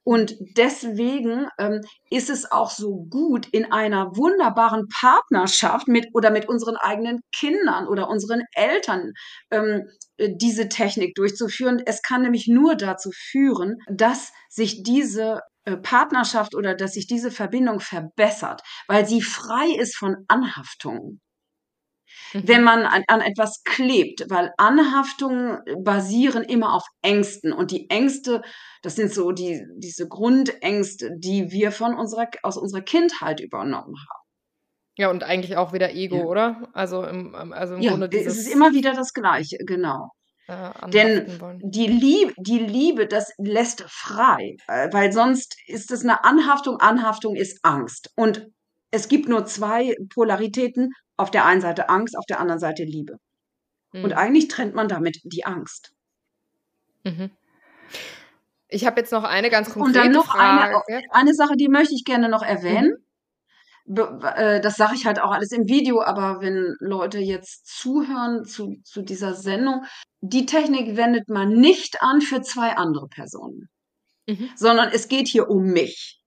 D: Und deswegen ähm, ist es auch so gut, in einer wunderbaren Partnerschaft mit oder mit unseren eigenen Kindern oder unseren Eltern ähm, diese Technik durchzuführen. Es kann nämlich nur dazu führen, dass sich diese äh, Partnerschaft oder dass sich diese Verbindung verbessert, weil sie frei ist von Anhaftungen wenn mhm. man an, an etwas klebt, weil Anhaftungen basieren immer auf Ängsten und die Ängste, das sind so die, diese Grundängste, die wir von unserer, aus unserer Kindheit übernommen haben.
C: Ja, und eigentlich auch wieder Ego, ja. oder? Also im, also im
D: ja, Grunde dieses... es ist immer wieder das Gleiche, genau. Äh, Denn die Liebe, die Liebe, das lässt frei, äh, weil sonst ist es eine Anhaftung. Anhaftung ist Angst. Und es gibt nur zwei Polaritäten, auf der einen Seite Angst, auf der anderen Seite Liebe. Mhm. Und eigentlich trennt man damit die Angst.
C: Mhm. Ich habe jetzt noch eine ganz konkrete
D: Und dann noch Frage. Eine, eine Sache, die möchte ich gerne noch erwähnen. Mhm. Äh, das sage ich halt auch alles im Video, aber wenn Leute jetzt zuhören zu, zu dieser Sendung, die Technik wendet man nicht an für zwei andere Personen, mhm. sondern es geht hier um mich.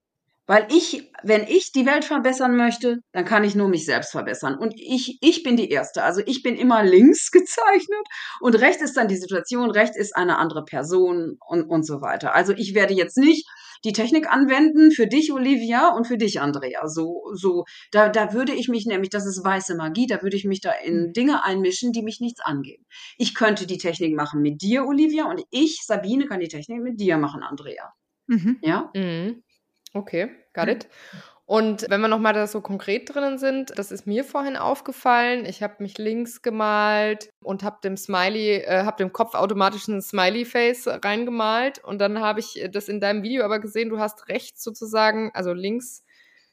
D: Weil ich, wenn ich die Welt verbessern möchte, dann kann ich nur mich selbst verbessern. Und ich, ich bin die Erste. Also ich bin immer links gezeichnet und rechts ist dann die Situation, rechts ist eine andere Person und, und so weiter. Also ich werde jetzt nicht die Technik anwenden für dich, Olivia, und für dich, Andrea. So, so, da, da würde ich mich nämlich, das ist weiße Magie, da würde ich mich da in Dinge einmischen, die mich nichts angehen. Ich könnte die Technik machen mit dir, Olivia, und ich, Sabine, kann die Technik mit dir machen, Andrea. Mhm. Ja?
C: Mhm. Okay, got it. Und wenn wir nochmal da so konkret drinnen sind, das ist mir vorhin aufgefallen. Ich habe mich links gemalt und habe dem Smiley, äh, habe dem Kopf automatisch ein Smiley-Face reingemalt. Und dann habe ich das in deinem Video aber gesehen, du hast rechts sozusagen, also links,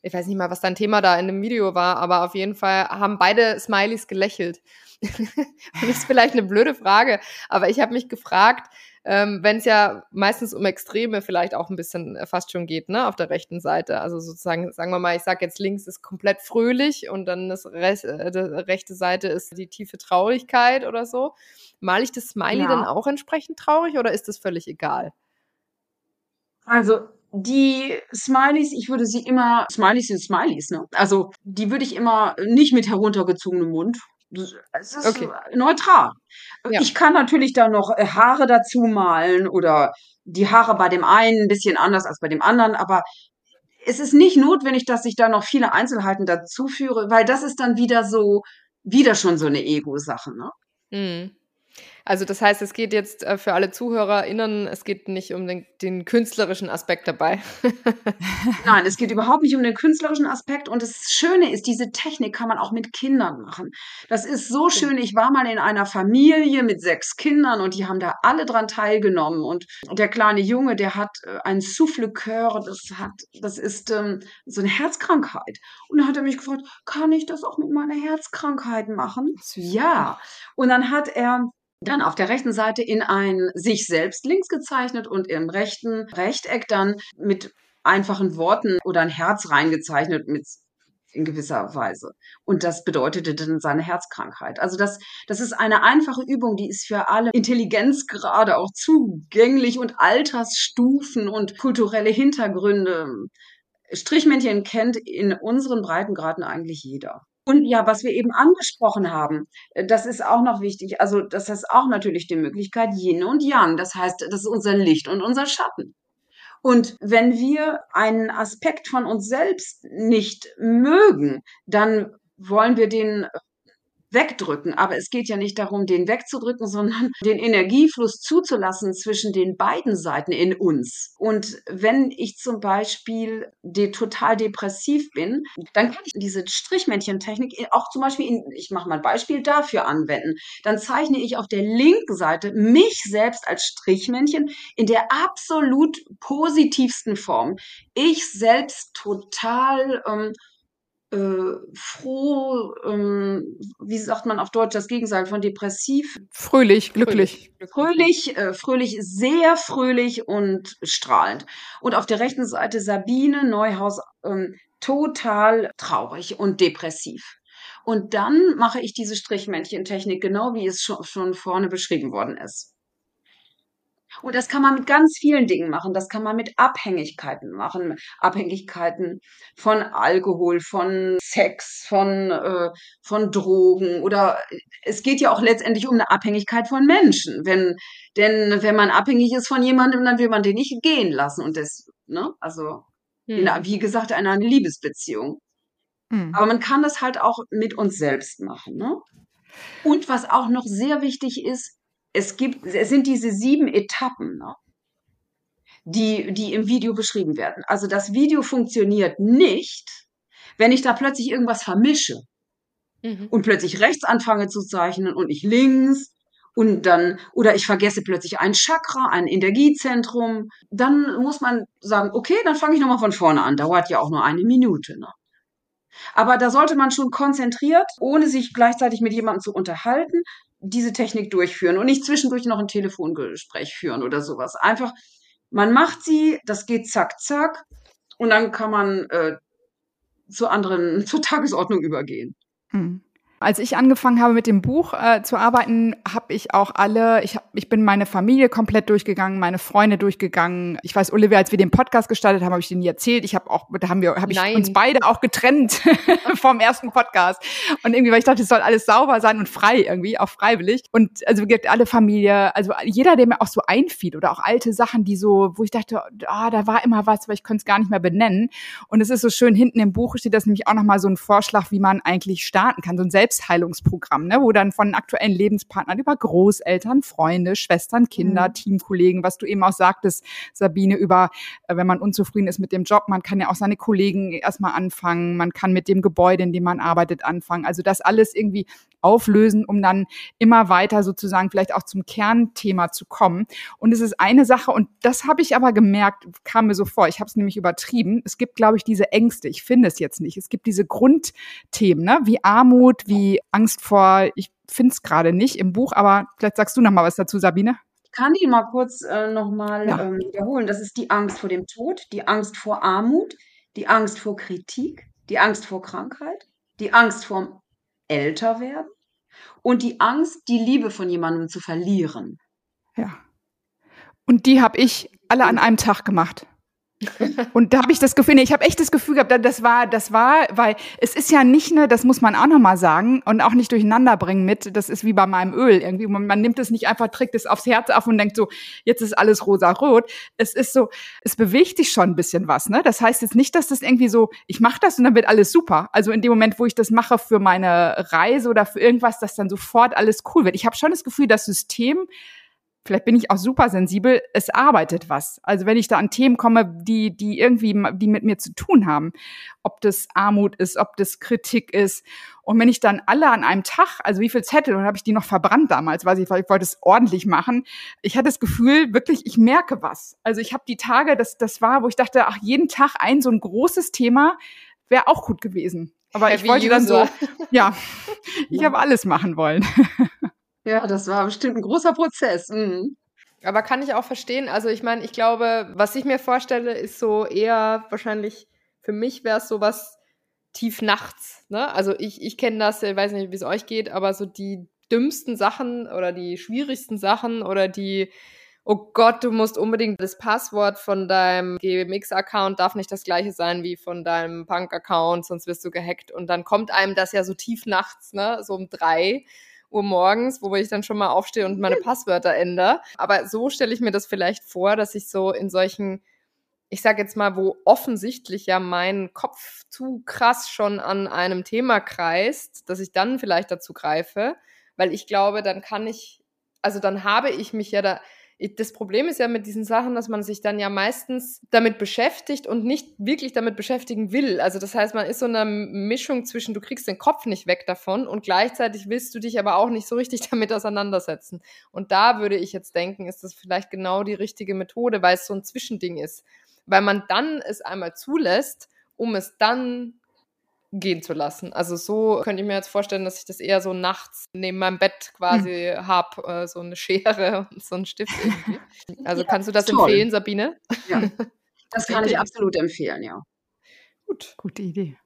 C: ich weiß nicht mal, was dein Thema da in dem Video war, aber auf jeden Fall haben beide Smileys gelächelt. das ist vielleicht eine blöde Frage, aber ich habe mich gefragt, ähm, wenn es ja meistens um Extreme vielleicht auch ein bisschen äh, fast schon geht, ne, auf der rechten Seite. Also sozusagen, sagen wir mal, ich sage jetzt links ist komplett fröhlich und dann das Rest, äh, die rechte Seite ist die tiefe Traurigkeit oder so. Male ich das Smiley ja. dann auch entsprechend traurig oder ist das völlig egal?
D: Also die Smileys, ich würde sie immer, Smileys sind Smileys, ne? Also die würde ich immer nicht mit heruntergezogenem Mund es ist okay. neutral. Ja. Ich kann natürlich da noch äh, Haare dazu malen oder die Haare bei dem einen ein bisschen anders als bei dem anderen, aber es ist nicht notwendig, dass ich da noch viele Einzelheiten dazu führe, weil das ist dann wieder so, wieder schon so eine Ego-Sache, ne?
C: Mhm. Also das heißt, es geht jetzt äh, für alle ZuhörerInnen, es geht nicht um den, den künstlerischen Aspekt dabei.
D: Nein, es geht überhaupt nicht um den künstlerischen Aspekt. Und das Schöne ist, diese Technik kann man auch mit Kindern machen. Das ist so schön. Ich war mal in einer Familie mit sechs Kindern und die haben da alle dran teilgenommen. Und der kleine Junge, der hat äh, ein Souffle-Cœur, das hat, das ist ähm, so eine Herzkrankheit. Und dann hat er mich gefragt, kann ich das auch mit meiner Herzkrankheit machen? Ja. Und dann hat er dann auf der rechten Seite in ein sich selbst links gezeichnet und im rechten Rechteck dann mit einfachen Worten oder ein Herz reingezeichnet mit in gewisser Weise. Und das bedeutete dann seine Herzkrankheit. Also das, das ist eine einfache Übung, die ist für alle Intelligenzgrade auch zugänglich und Altersstufen und kulturelle Hintergründe. Strichmännchen kennt in unseren Breitengraden eigentlich jeder. Und ja, was wir eben angesprochen haben, äh, das ist auch noch wichtig. Also, das ist auch natürlich die Möglichkeit Yin und Yang. Das heißt, das ist unser Licht und unser Schatten. Und wenn wir einen Aspekt von uns selbst nicht mögen, dann wollen wir den wegdrücken. Aber es geht ja nicht darum, den wegzudrücken, sondern den Energiefluss zuzulassen zwischen den beiden Seiten in uns. Und wenn ich zum Beispiel de total depressiv bin, dann kann ich diese Strichmännchentechnik auch zum Beispiel, in, ich mache mal ein Beispiel dafür anwenden. Dann zeichne ich auf der linken Seite mich selbst als Strichmännchen in der absolut positivsten Form. Ich selbst total ähm, äh, froh, ähm, wie sagt man auf Deutsch das Gegenteil von depressiv?
B: Fröhlich, glücklich.
D: Fröhlich, äh, fröhlich, sehr fröhlich und strahlend. Und auf der rechten Seite Sabine Neuhaus, ähm, total traurig und depressiv. Und dann mache ich diese Strichmännchentechnik genau wie es schon, schon vorne beschrieben worden ist. Und das kann man mit ganz vielen Dingen machen. Das kann man mit Abhängigkeiten machen. Abhängigkeiten von Alkohol, von Sex, von, äh, von Drogen oder es geht ja auch letztendlich um eine Abhängigkeit von Menschen. Wenn, denn wenn man abhängig ist von jemandem, dann will man den nicht gehen lassen. Und das, ne, also, hm. in, wie gesagt, in einer Liebesbeziehung. Hm. Aber man kann das halt auch mit uns selbst machen, ne? Und was auch noch sehr wichtig ist, es gibt, es sind diese sieben Etappen, ne, die, die im Video beschrieben werden. Also das Video funktioniert nicht, wenn ich da plötzlich irgendwas vermische mhm. und plötzlich rechts anfange zu zeichnen und nicht links und dann, oder ich vergesse plötzlich ein Chakra, ein Energiezentrum, dann muss man sagen, okay, dann fange ich nochmal von vorne an. Dauert ja auch nur eine Minute. Ne? Aber da sollte man schon konzentriert, ohne sich gleichzeitig mit jemandem zu unterhalten, diese Technik durchführen und nicht zwischendurch noch ein Telefongespräch führen oder sowas. Einfach, man macht sie, das geht zack, zack und dann kann man äh, zu anderen, zur Tagesordnung übergehen.
B: Hm. Als ich angefangen habe mit dem Buch äh, zu arbeiten, habe ich auch alle, ich, hab, ich bin meine Familie komplett durchgegangen, meine Freunde durchgegangen. Ich weiß, Olivia, als wir den Podcast gestartet haben, habe ich den nie erzählt. Ich habe auch, da haben wir, habe ich uns beide auch getrennt vom ersten Podcast. Und irgendwie, weil ich dachte, es soll alles sauber sein und frei irgendwie, auch freiwillig. Und also alle Familie, also jeder, der mir auch so einfiel oder auch alte Sachen, die so, wo ich dachte, ah, da war immer was, aber ich könnte es gar nicht mehr benennen. Und es ist so schön, hinten im Buch steht das nämlich auch nochmal so ein Vorschlag, wie man eigentlich starten kann, so ein Selbst Selbstheilungsprogramm, ne, wo dann von aktuellen Lebenspartnern über Großeltern, Freunde, Schwestern, Kinder, mhm. Teamkollegen, was du eben auch sagtest, Sabine, über, äh, wenn man unzufrieden ist mit dem Job, man kann ja auch seine Kollegen erstmal anfangen, man kann mit dem Gebäude, in dem man arbeitet, anfangen. Also das alles irgendwie auflösen, um dann immer weiter sozusagen vielleicht auch zum Kernthema zu kommen. Und es ist eine Sache, und das habe ich aber gemerkt, kam mir so vor, ich habe es nämlich übertrieben. Es gibt, glaube ich, diese Ängste, ich finde es jetzt nicht. Es gibt diese Grundthemen, ne? wie Armut, wie Angst vor, ich finde es gerade nicht im Buch, aber vielleicht sagst du noch mal was dazu, Sabine.
D: Ich kann die mal kurz äh, noch mal ja. ähm, wiederholen. Das ist die Angst vor dem Tod, die Angst vor Armut, die Angst vor Kritik, die Angst vor Krankheit, die Angst vor Älterwerden und die Angst, die Liebe von jemandem zu verlieren.
B: Ja. Und die habe ich alle an einem Tag gemacht. Und da habe ich das Gefühl, nee, ich habe echt das Gefühl gehabt, das war, das war, weil es ist ja nicht ne, das muss man auch nochmal sagen und auch nicht durcheinander bringen mit, das ist wie bei meinem Öl irgendwie. Man, man nimmt es nicht einfach, trägt es aufs Herz auf und denkt so, jetzt ist alles rosa-rot. Es ist so, es bewegt sich schon ein bisschen was, ne? Das heißt jetzt nicht, dass das irgendwie so, ich mache das und dann wird alles super. Also in dem Moment, wo ich das mache für meine Reise oder für irgendwas, dass dann sofort alles cool wird. Ich habe schon das Gefühl, das System vielleicht bin ich auch super sensibel, es arbeitet was. Also wenn ich da an Themen komme, die, die irgendwie, die mit mir zu tun haben, ob das Armut ist, ob das Kritik ist. Und wenn ich dann alle an einem Tag, also wie viel Zettel, und habe ich die noch verbrannt damals, weiß ich, weil ich wollte es ordentlich machen. Ich hatte das Gefühl, wirklich, ich merke was. Also ich habe die Tage, das, das war, wo ich dachte, ach, jeden Tag ein so ein großes Thema wäre auch gut gewesen. Aber Heavy ich wollte dann so, ja, ich habe alles machen wollen.
D: Ja, das war bestimmt ein großer Prozess. Mhm.
C: Aber kann ich auch verstehen. Also ich meine, ich glaube, was ich mir vorstelle, ist so eher wahrscheinlich, für mich wäre es sowas tief nachts. Ne? Also ich, ich kenne das, ich weiß nicht, wie es euch geht, aber so die dümmsten Sachen oder die schwierigsten Sachen oder die, oh Gott, du musst unbedingt das Passwort von deinem GMX-Account darf nicht das gleiche sein wie von deinem Punk-Account, sonst wirst du gehackt. Und dann kommt einem das ja so tief nachts, ne? So um drei. Uhr morgens, wo ich dann schon mal aufstehe und meine Passwörter ändere. Aber so stelle ich mir das vielleicht vor, dass ich so in solchen, ich sage jetzt mal, wo offensichtlich ja mein Kopf zu krass schon an einem Thema kreist, dass ich dann vielleicht dazu greife, weil ich glaube, dann kann ich, also dann habe ich mich ja da, das Problem ist ja mit diesen Sachen, dass man sich dann ja meistens damit beschäftigt und nicht wirklich damit beschäftigen will. Also das heißt, man ist so eine Mischung zwischen, du kriegst den Kopf nicht weg davon und gleichzeitig willst du dich aber auch nicht so richtig damit auseinandersetzen. Und da würde ich jetzt denken, ist das vielleicht genau die richtige Methode, weil es so ein Zwischending ist. Weil man dann es einmal zulässt, um es dann gehen zu lassen. Also so könnte ich mir jetzt vorstellen, dass ich das eher so nachts neben meinem Bett quasi hm. habe, äh, so eine Schere und so einen Stift irgendwie. Also ja, kannst du das toll. empfehlen, Sabine?
D: Ja, das kann ich absolut empfehlen, ja.
B: Gut. Gute Idee.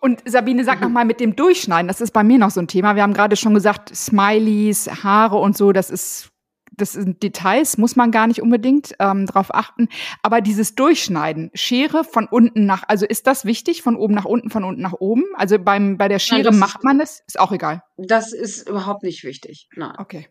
B: Und Sabine, sag nochmal mit dem Durchschneiden, das ist bei mir noch so ein Thema. Wir haben gerade schon gesagt, Smileys, Haare und so, das ist das sind Details, muss man gar nicht unbedingt ähm, drauf achten. Aber dieses Durchschneiden, Schere von unten nach, also ist das wichtig, von oben nach unten, von unten nach oben? Also beim, bei der Schere Nein, macht man es, ist auch egal.
D: Das ist überhaupt nicht wichtig. Nein.
B: Okay.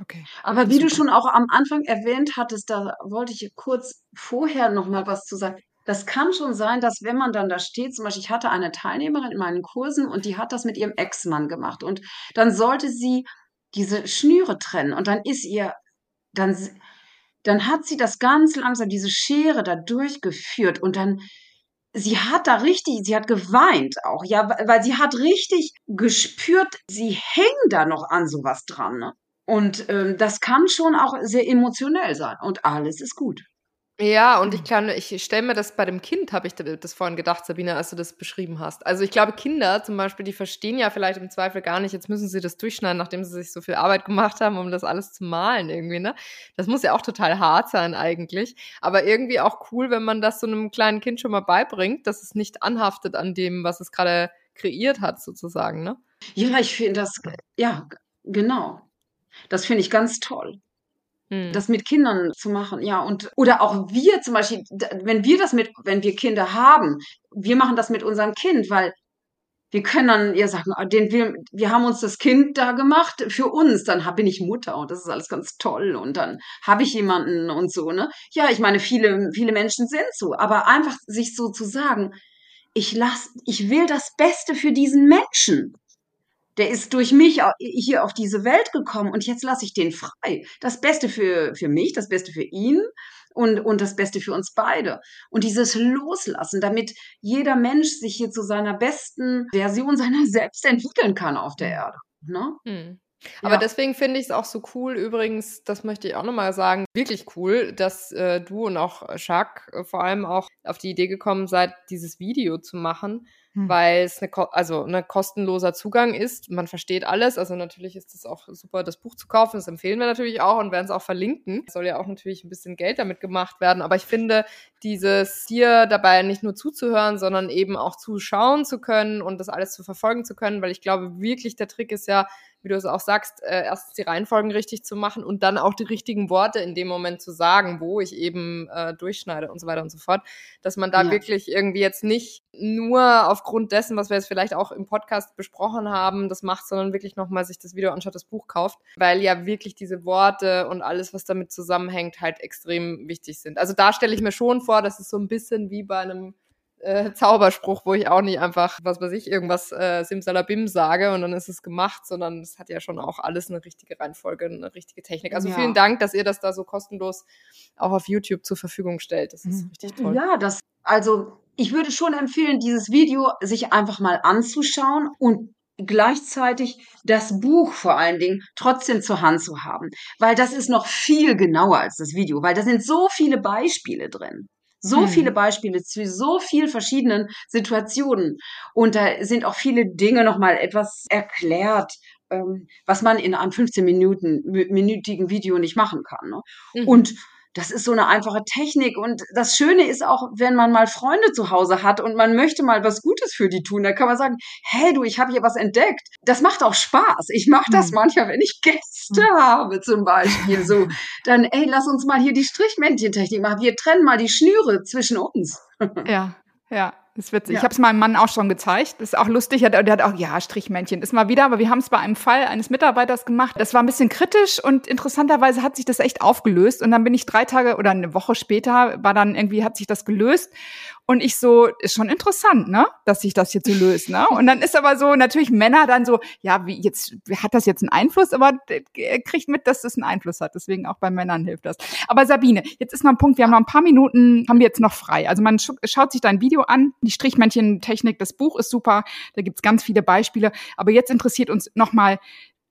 B: Okay.
D: Aber wie du schon auch am Anfang erwähnt hattest, da wollte ich kurz vorher noch mal was zu sagen. Das kann schon sein, dass wenn man dann da steht, zum Beispiel, ich hatte eine Teilnehmerin in meinen Kursen und die hat das mit ihrem Ex-Mann gemacht und dann sollte sie diese Schnüre trennen und dann ist ihr, dann, dann hat sie das ganz langsam, diese Schere da durchgeführt und dann, sie hat da richtig, sie hat geweint auch, ja, weil sie hat richtig gespürt, sie hängen da noch an sowas dran, ne? Und ähm, das kann schon auch sehr emotionell sein und alles ist gut.
C: Ja, und ich kann, ich stelle mir das bei dem Kind, habe ich das vorhin gedacht, Sabine, als du das beschrieben hast. Also ich glaube, Kinder zum Beispiel, die verstehen ja vielleicht im Zweifel gar nicht, jetzt müssen sie das durchschneiden, nachdem sie sich so viel Arbeit gemacht haben, um das alles zu malen irgendwie, ne? Das muss ja auch total hart sein eigentlich. Aber irgendwie auch cool, wenn man das so einem kleinen Kind schon mal beibringt, dass es nicht anhaftet an dem, was es gerade kreiert hat, sozusagen, ne?
D: Ja, ich finde das, ja, genau. Das finde ich ganz toll. Hm. Das mit Kindern zu machen, ja, und oder auch wir zum Beispiel, wenn wir das mit, wenn wir Kinder haben, wir machen das mit unserem Kind, weil wir können dann ja sagen, ah, den wir, wir haben uns das Kind da gemacht für uns, dann bin ich Mutter und das ist alles ganz toll und dann habe ich jemanden und so, ne? Ja, ich meine, viele, viele Menschen sind so, aber einfach sich so zu sagen, ich lass, ich will das Beste für diesen Menschen. Der ist durch mich hier auf diese Welt gekommen und jetzt lasse ich den frei. Das Beste für, für mich, das Beste für ihn und, und das Beste für uns beide. Und dieses Loslassen, damit jeder Mensch sich hier zu seiner besten Version seiner selbst entwickeln kann auf der Erde. Ne?
C: Hm. Aber ja. deswegen finde ich es auch so cool, übrigens, das möchte ich auch nochmal sagen, wirklich cool, dass äh, du und auch Jacques äh, vor allem auch auf die Idee gekommen seid, dieses Video zu machen hm. weil es eine, also ein ne, kostenloser Zugang ist. Man versteht alles. Also natürlich ist es auch super, das Buch zu kaufen. Das empfehlen wir natürlich auch und werden es auch verlinken. Es soll ja auch natürlich ein bisschen Geld damit gemacht werden. Aber ich finde, dieses hier dabei nicht nur zuzuhören, sondern eben auch zuschauen zu können und das alles zu verfolgen zu können, weil ich glaube wirklich der Trick ist ja, wie du es auch sagst, äh, erstens die Reihenfolgen richtig zu machen und dann auch die richtigen Worte in dem Moment zu sagen, wo ich eben äh, durchschneide und so weiter und so fort. Dass man da ja. wirklich irgendwie jetzt nicht nur aufgrund dessen, was wir jetzt vielleicht auch im Podcast besprochen haben, das macht, sondern wirklich nochmal sich das Video anschaut, das Buch kauft, weil ja wirklich diese Worte und alles, was damit zusammenhängt, halt extrem wichtig sind. Also da stelle ich mir schon vor, dass es so ein bisschen wie bei einem äh, Zauberspruch, wo ich auch nicht einfach, was weiß ich, irgendwas äh, Simsalabim sage und dann ist es gemacht, sondern es hat ja schon auch alles eine richtige Reihenfolge, eine richtige Technik. Also ja. vielen Dank, dass ihr das da so kostenlos auch auf YouTube zur Verfügung stellt. Das ist mhm. richtig toll.
D: Ja, das, also ich würde schon empfehlen, dieses Video sich einfach mal anzuschauen und gleichzeitig das Buch vor allen Dingen trotzdem zur Hand zu haben, weil das ist noch viel genauer als das Video, weil da sind so viele Beispiele drin. So hm. viele Beispiele zu so vielen verschiedenen Situationen. Und da sind auch viele Dinge nochmal etwas erklärt, ähm, was man in einem 15 Minuten, minütigen Video nicht machen kann. Ne? Mhm. Und das ist so eine einfache Technik. Und das Schöne ist auch, wenn man mal Freunde zu Hause hat und man möchte mal was Gutes für die tun, dann kann man sagen, hey du, ich habe hier was entdeckt. Das macht auch Spaß. Ich mache das hm. manchmal, wenn ich Gäste hm. habe zum Beispiel. So, dann, ey, lass uns mal hier die Strichmännchentechnik machen. Wir trennen mal die Schnüre zwischen uns.
B: Ja, ja. Ist witzig. Ja. Ich habe es meinem Mann auch schon gezeigt. Das ist auch lustig. Der hat auch, ja, Strichmännchen ist mal wieder, aber wir haben es bei einem Fall eines Mitarbeiters gemacht. Das war ein bisschen kritisch und interessanterweise hat sich das echt aufgelöst. Und dann bin ich drei Tage oder eine Woche später, war dann irgendwie, hat sich das gelöst. Und ich so, ist schon interessant, ne, dass sich das jetzt so löst, ne? Und dann ist aber so, natürlich Männer dann so, ja, wie jetzt, hat das jetzt einen Einfluss? Aber er kriegt mit, dass das einen Einfluss hat. Deswegen auch bei Männern hilft das. Aber Sabine, jetzt ist noch ein Punkt, wir haben noch ein paar Minuten, haben wir jetzt noch frei. Also man schaut sich dein Video an, die Strichmännchen-Technik, das Buch ist super, da gibt's ganz viele Beispiele. Aber jetzt interessiert uns nochmal,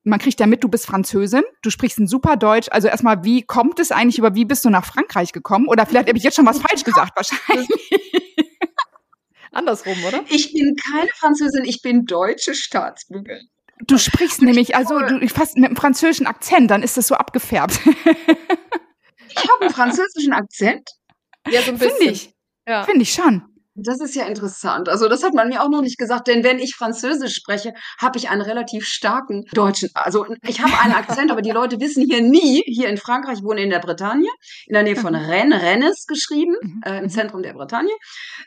B: man kriegt ja mit, du bist Französin, du sprichst ein super Deutsch. Also erstmal, wie kommt es eigentlich über, wie bist du nach Frankreich gekommen? Oder vielleicht habe ich jetzt schon was falsch gesagt, wahrscheinlich.
C: Andersrum, oder?
D: Ich bin keine Französin, ich bin deutsche Staatsbürgerin.
B: Du sprichst nämlich, also du fast mit einem französischen Akzent, dann ist das so abgefärbt.
D: ich habe einen französischen Akzent.
B: Ja, so ein bisschen. Finde ich. Ja. Finde ich schon.
D: Das ist ja interessant. Also das hat man mir auch noch nicht gesagt, denn wenn ich Französisch spreche, habe ich einen relativ starken deutschen. Also ich habe einen Akzent, aber die Leute wissen hier nie. Hier in Frankreich ich wohne in der Bretagne, in der Nähe von mhm. Rennes, Rennes geschrieben, mhm. äh, im mhm. Zentrum der Bretagne.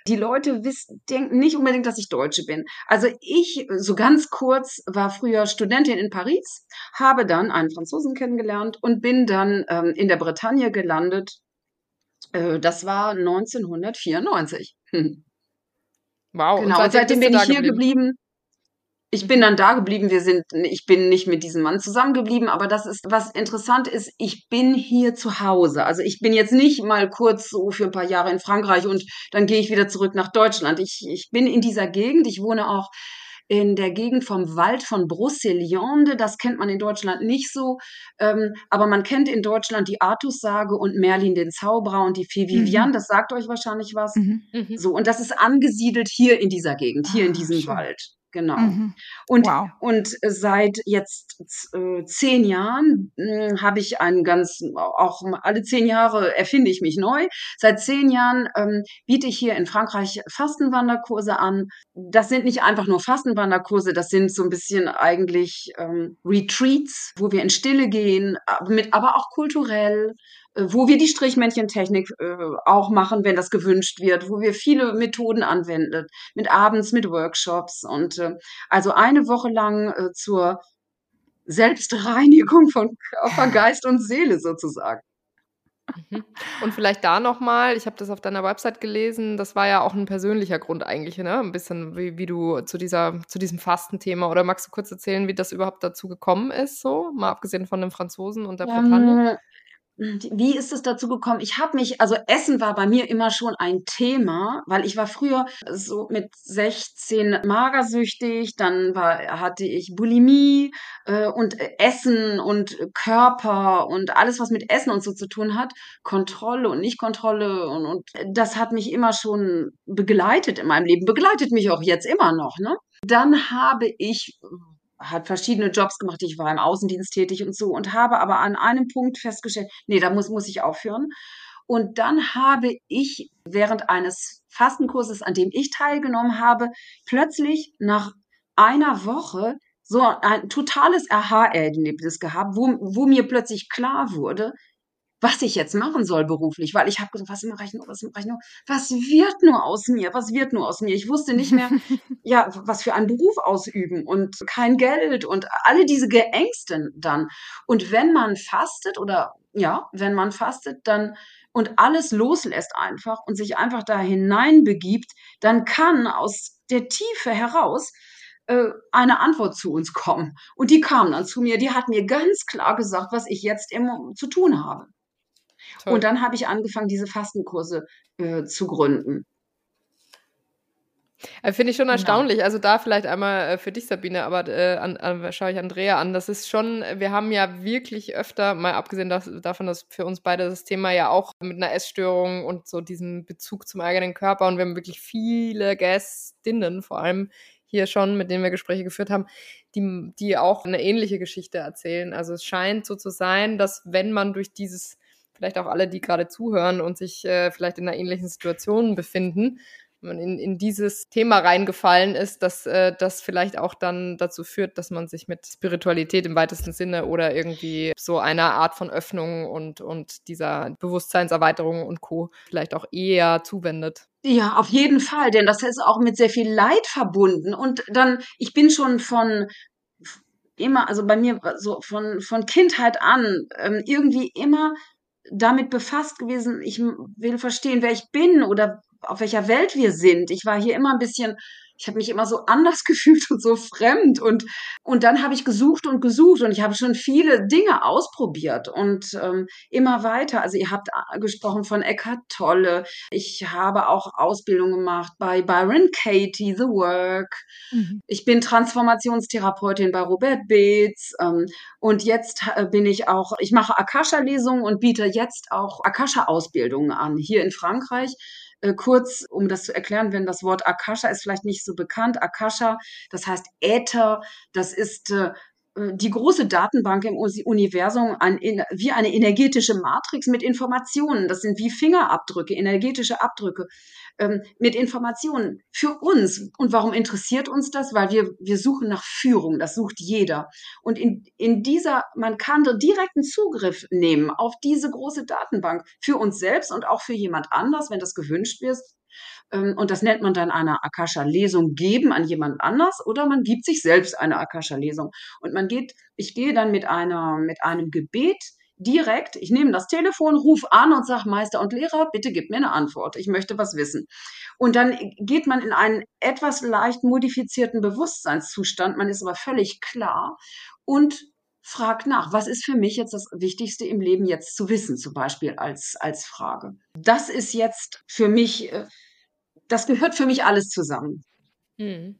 D: Die Leute wissen, denken nicht unbedingt, dass ich Deutsche bin. Also ich, so ganz kurz, war früher Studentin in Paris, habe dann einen Franzosen kennengelernt und bin dann ähm, in der Bretagne gelandet das war 1994. Hm. Wow. Genau, und seitdem, bin ich hier geblieben? geblieben. Ich bin dann da geblieben. Wir sind, ich bin nicht mit diesem Mann zusammengeblieben, aber das ist, was interessant ist, ich bin hier zu Hause. Also ich bin jetzt nicht mal kurz so für ein paar Jahre in Frankreich und dann gehe ich wieder zurück nach Deutschland. Ich, ich bin in dieser Gegend. Ich wohne auch in der Gegend vom Wald von Brocéliande. Das kennt man in Deutschland nicht so, ähm, aber man kennt in Deutschland die Artussage und Merlin den Zauberer und die Fee Vivian. Mhm. Das sagt euch wahrscheinlich was. Mhm. Mhm. So, und das ist angesiedelt hier in dieser Gegend, hier ah, in diesem schön. Wald. Genau. Mhm. Und, wow. und seit jetzt äh, zehn Jahren äh, habe ich einen ganz, auch alle zehn Jahre erfinde ich mich neu. Seit zehn Jahren ähm, biete ich hier in Frankreich Fastenwanderkurse an. Das sind nicht einfach nur Fastenwanderkurse, das sind so ein bisschen eigentlich ähm, Retreats, wo wir in Stille gehen, mit, aber auch kulturell wo wir die Strichmännchentechnik äh, auch machen, wenn das gewünscht wird, wo wir viele Methoden anwenden, mit abends, mit Workshops und äh, also eine Woche lang äh, zur Selbstreinigung von Körper, Geist und Seele sozusagen.
C: Mhm. Und vielleicht da nochmal, ich habe das auf deiner Website gelesen, das war ja auch ein persönlicher Grund eigentlich, ne? Ein bisschen, wie, wie du zu dieser, zu diesem Fastenthema oder magst du kurz erzählen, wie das überhaupt dazu gekommen ist, so, mal abgesehen von dem Franzosen und der Bretagne?
D: Wie ist es dazu gekommen? Ich habe mich, also Essen war bei mir immer schon ein Thema, weil ich war früher so mit 16 magersüchtig, dann war, hatte ich Bulimie äh, und Essen und Körper und alles, was mit Essen und so zu tun hat, Kontrolle und Nicht-Kontrolle und, und das hat mich immer schon begleitet in meinem Leben, begleitet mich auch jetzt immer noch. Ne? Dann habe ich hat verschiedene Jobs gemacht. Ich war im Außendienst tätig und so und habe aber an einem Punkt festgestellt, nee, da muss, muss ich aufhören. Und dann habe ich während eines Fastenkurses, an dem ich teilgenommen habe, plötzlich nach einer Woche so ein totales Aha-Erlebnis gehabt, wo, wo mir plötzlich klar wurde, was ich jetzt machen soll beruflich, weil ich habe gesagt, was mache ich nur, was mache ich nur, was wird nur aus mir, was wird nur aus mir. Ich wusste nicht mehr, ja, was für einen Beruf ausüben und kein Geld und alle diese Geängsten dann. Und wenn man fastet oder ja, wenn man fastet, dann und alles loslässt einfach und sich einfach da hineinbegibt, dann kann aus der Tiefe heraus äh, eine Antwort zu uns kommen. Und die kam dann zu mir, die hat mir ganz klar gesagt, was ich jetzt immer zu tun habe. Toll. Und dann habe ich angefangen, diese Fastenkurse äh, zu gründen.
C: Äh, finde ich schon erstaunlich. Ja. Also da vielleicht einmal äh, für dich, Sabine, aber äh, an, an, schaue ich Andrea an. Das ist schon, wir haben ja wirklich öfter, mal abgesehen das, davon, dass für uns beide das Thema ja auch mit einer Essstörung und so diesem Bezug zum eigenen Körper und wir haben wirklich viele Gästinnen, vor allem hier schon, mit denen wir Gespräche geführt haben, die, die auch eine ähnliche Geschichte erzählen. Also es scheint so zu sein, dass wenn man durch dieses vielleicht auch alle, die gerade zuhören und sich äh, vielleicht in einer ähnlichen Situation befinden, wenn man in, in dieses Thema reingefallen ist, dass äh, das vielleicht auch dann dazu führt, dass man sich mit Spiritualität im weitesten Sinne oder irgendwie so einer Art von Öffnung und, und dieser Bewusstseinserweiterung und Co. vielleicht auch eher zuwendet.
D: Ja, auf jeden Fall, denn das ist auch mit sehr viel Leid verbunden. Und dann, ich bin schon von immer, also bei mir so von, von Kindheit an, ähm, irgendwie immer damit befasst gewesen, ich will verstehen, wer ich bin oder auf welcher Welt wir sind. Ich war hier immer ein bisschen ich habe mich immer so anders gefühlt und so fremd und und dann habe ich gesucht und gesucht und ich habe schon viele Dinge ausprobiert und ähm, immer weiter. Also ihr habt gesprochen von Eckhart Tolle. Ich habe auch Ausbildung gemacht bei Byron Katie, The Work. Mhm. Ich bin Transformationstherapeutin bei Robert Beetz ähm, und jetzt äh, bin ich auch, ich mache Akasha-Lesungen und biete jetzt auch Akasha-Ausbildungen an hier in Frankreich Äh, kurz, um das zu erklären, wenn das Wort Akasha ist vielleicht nicht so bekannt. Akasha, das heißt Äther, das ist äh, die große Datenbank im Universum an, in, wie eine energetische Matrix mit Informationen. Das sind wie Fingerabdrücke, energetische Abdrücke ähm, mit Informationen für uns. Und warum interessiert uns das? Weil wir, wir suchen nach Führung. Das sucht jeder. Und in, in dieser, man kann direkten Zugriff nehmen auf diese große Datenbank für uns selbst und auch für jemand anders, wenn das gewünscht wird. Ähm, und das nennt man dann eine Akasha-Lesung geben an jemand anders oder man gibt sich selbst eine Akasha-Lesung. Und man geht, ich gehe dann mit einer, mit einem Gebet direkt, ich nehme das Telefon, rufe an und sage, Meister und Lehrer, bitte gib mir eine Antwort. Ich möchte was wissen. Und dann geht man in einen etwas leicht modifizierten Bewusstseinszustand. Man ist aber völlig klar und fragt nach, was ist für mich jetzt das Wichtigste im Leben jetzt zu wissen, zum Beispiel als, als Frage. Das ist jetzt für mich äh, das gehört für mich alles zusammen. Mhm.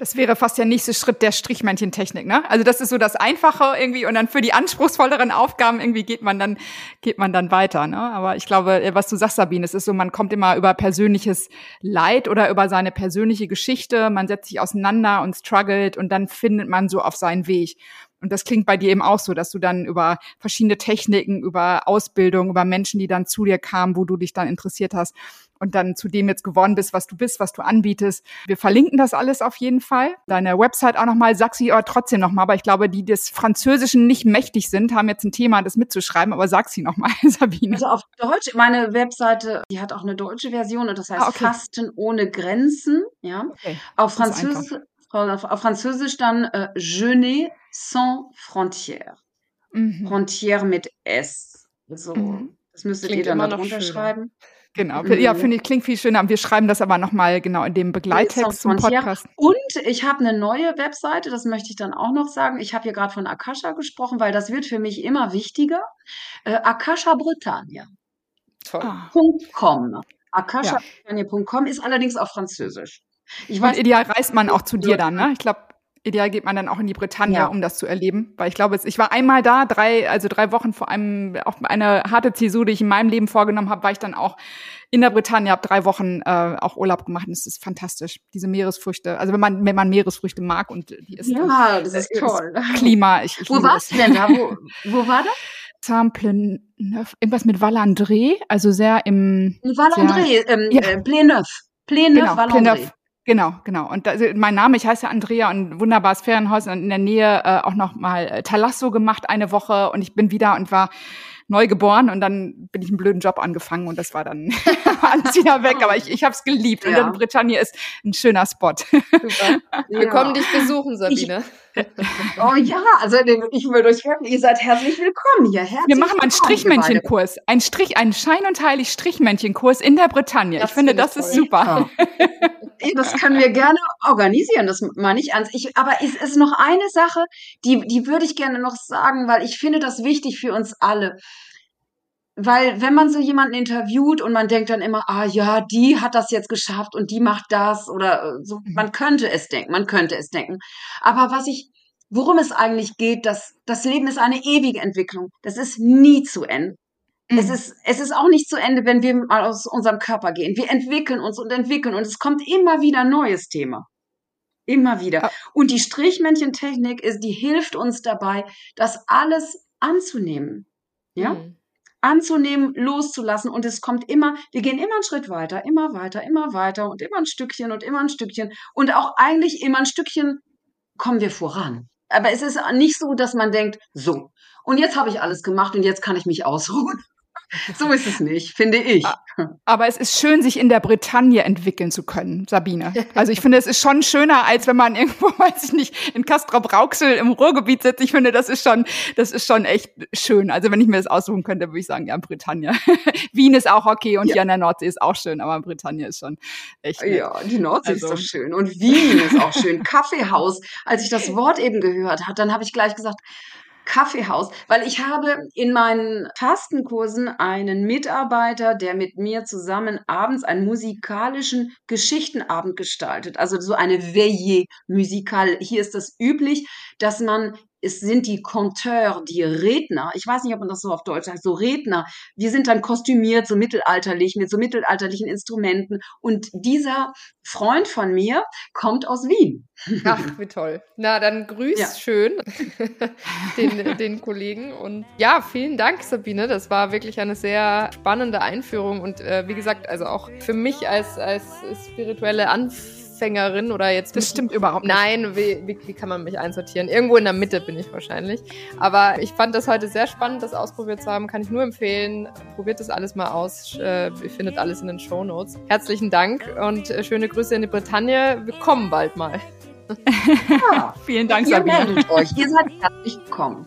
B: Das wäre fast der nächste Schritt der Strichmännchentechnik, ne? Also das ist so das Einfache irgendwie und dann für die anspruchsvolleren Aufgaben irgendwie geht man dann geht man dann weiter, ne? Aber ich glaube, äh, was du sagst, Sabine, es ist so, man kommt immer über persönliches Leid oder über seine persönliche Geschichte, man setzt sich auseinander und struggelt und dann findet man so auf seinen Weg. Und das klingt bei dir eben auch so, dass du dann über verschiedene Techniken, über Ausbildung, über Menschen, die dann zu dir kamen, wo du dich dann interessiert hast und dann zu dem jetzt geworden bist, was du bist, was du anbietest. Wir verlinken das alles auf jeden Fall. Deine Website auch nochmal, sag sie aber trotzdem nochmal, aber ich glaube, die des Französischen nicht mächtig sind, haben jetzt ein Thema, das mitzuschreiben, aber sag sie nochmal, Sabine.
D: Also auf Deutsch, meine Webseite, die hat auch eine deutsche Version und das heißt ah, okay. Fasten ohne Grenzen. Ja. Okay. Auf Französisch, auf, Französisch dann äh, Jeûner sans frontières. Mhm. Frontière mit S. So, mhm. das müsstet Klingt ihr dann da drunter schreiben.
B: Genau, ja, finde ich, klingt viel schöner. Wir schreiben das aber nochmal genau in dem Begleittext zum Podcast.
D: Und ich habe eine neue Webseite, das möchte ich dann auch noch sagen. Ich habe hier gerade von Akasha gesprochen, weil das wird für mich immer wichtiger. Äh, Akasha Britannia. Toll. Ah. .com. Akasha-Britannia.com ist allerdings auf Französisch.
B: Ich weiß, Und ideal reist man auch zu dir dann, ne? Ich glaube, ideal geht man dann auch in die Bretagne, ja. um das zu erleben. Weil ich glaube, ich war einmal da, drei, also drei Wochen vor einem, auch eine harte Zäsur, die ich in meinem Leben vorgenommen habe, war ich dann auch in der Bretagne, habe drei Wochen äh, auch Urlaub gemacht und es ist fantastisch. Diese Meeresfrüchte, also wenn man, wenn man Meeresfrüchte mag und die ist
D: Ja, das ist toll.
B: Klima. Ich,
D: ich wo warst du denn da? Wo, wo war das?
B: Saint-Pleneuf, irgendwas mit Valandré, also sehr im.
D: Valandré, ähm, ja. äh, Pléneuf.
B: Pléneuf, genau, Genau, genau. Und das, mein Name, ich heiße Andrea und wunderbares Ferienhaus und in der Nähe äh, auch noch mal äh, Talasso gemacht eine Woche und ich bin wieder und war neu geboren und dann bin ich einen blöden Job angefangen und das war dann alles wieder weg. Aber ich, ich habe es geliebt ja. und dann Britannia ist ein schöner Spot.
C: Super. Wir ja. kommen dich besuchen, Sabine.
D: Ich, oh ja, also ich will euch hören, ihr seid herzlich willkommen hier. Herzlich
B: wir machen einen Strichmänchenkurs, ein Strich, einen Schein und Heilig Strichmänchenkurs in der Bretagne. Das ich finde, das toll. ist super.
D: das können wir gerne organisieren, das meine ich ernst. Ich, aber es ist noch eine Sache, die, die würde ich gerne noch sagen, weil ich finde das wichtig für uns alle. Weil wenn man so jemanden interviewt und man denkt dann immer, ah ja, die hat das jetzt geschafft und die macht das oder äh, so, mhm. man könnte es denken, man könnte es denken. Aber was ich, worum es eigentlich geht, dass das Leben ist eine ewige Entwicklung. Das ist nie zu Ende. Mhm. Es ist, es ist auch nicht zu Ende, wenn wir mal aus unserem Körper gehen. Wir entwickeln uns und entwickeln und es kommt immer wieder ein neues Thema. Immer wieder. Und die Strichmännchentechnik ist, die hilft uns dabei, das alles anzunehmen. Ja? Mhm. Anzunehmen, loszulassen und es kommt immer, wir gehen immer einen Schritt weiter, immer weiter, immer weiter und immer ein Stückchen und immer ein Stückchen und auch eigentlich immer ein Stückchen kommen wir voran. Aber es ist nicht so, dass man denkt, so, und jetzt habe ich alles gemacht und jetzt kann ich mich ausruhen. So ist es nicht, finde ich.
B: Aber es ist schön, sich in der Bretagne entwickeln zu können, Sabine. Also ich finde, es ist schon schöner, als wenn man irgendwo, weiß ich nicht, in Castrop-Rauxel im Ruhrgebiet sitzt. Ich finde, das ist schon, das ist schon echt schön. Also wenn ich mir das aussuchen könnte, würde ich sagen, ja, Bretagne. Wien ist auch okay und ja. hier an der Nordsee ist auch schön, aber Bretagne ist schon echt nett.
D: Ja, die Nordsee also. ist doch schön und Wien ist auch schön. Kaffeehaus. Als ich das Wort eben gehört habe, dann habe ich gleich gesagt, Kaffeehaus, weil ich habe in meinen Fastenkursen einen Mitarbeiter, der mit mir zusammen abends einen musikalischen Geschichtenabend gestaltet, also so eine Veillée musikal. Hier ist das üblich, dass man es sind die Conteurs, die Redner. Ich weiß nicht, ob man das so auf Deutsch sagt, so Redner. Wir sind dann kostümiert, so mittelalterlich, mit so mittelalterlichen Instrumenten. Und dieser Freund von mir kommt aus Wien.
C: Ach, wie toll. Na, dann grüß ja. schön den, den Kollegen. Und ja, vielen Dank, Sabine. Das war wirklich eine sehr spannende Einführung. Und äh, wie gesagt, also auch für mich als, als spirituelle Anfängerin, Anfängerin oder jetzt.
B: Das stimmt überhaupt
C: nicht. Nein, wie, wie, wie, kann man mich einsortieren? Irgendwo in der Mitte bin ich wahrscheinlich. Aber ich fand das heute sehr spannend, das ausprobiert zu haben. Kann ich nur empfehlen. Probiert das alles mal aus. Äh, ihr findet alles in den Show Notes. Herzlichen Dank und äh, schöne Grüße in die Bretagne. Wir kommen bald mal.
B: Ja, vielen Dank, Sabine.
D: Ihr euch. Ihr seid herzlich willkommen.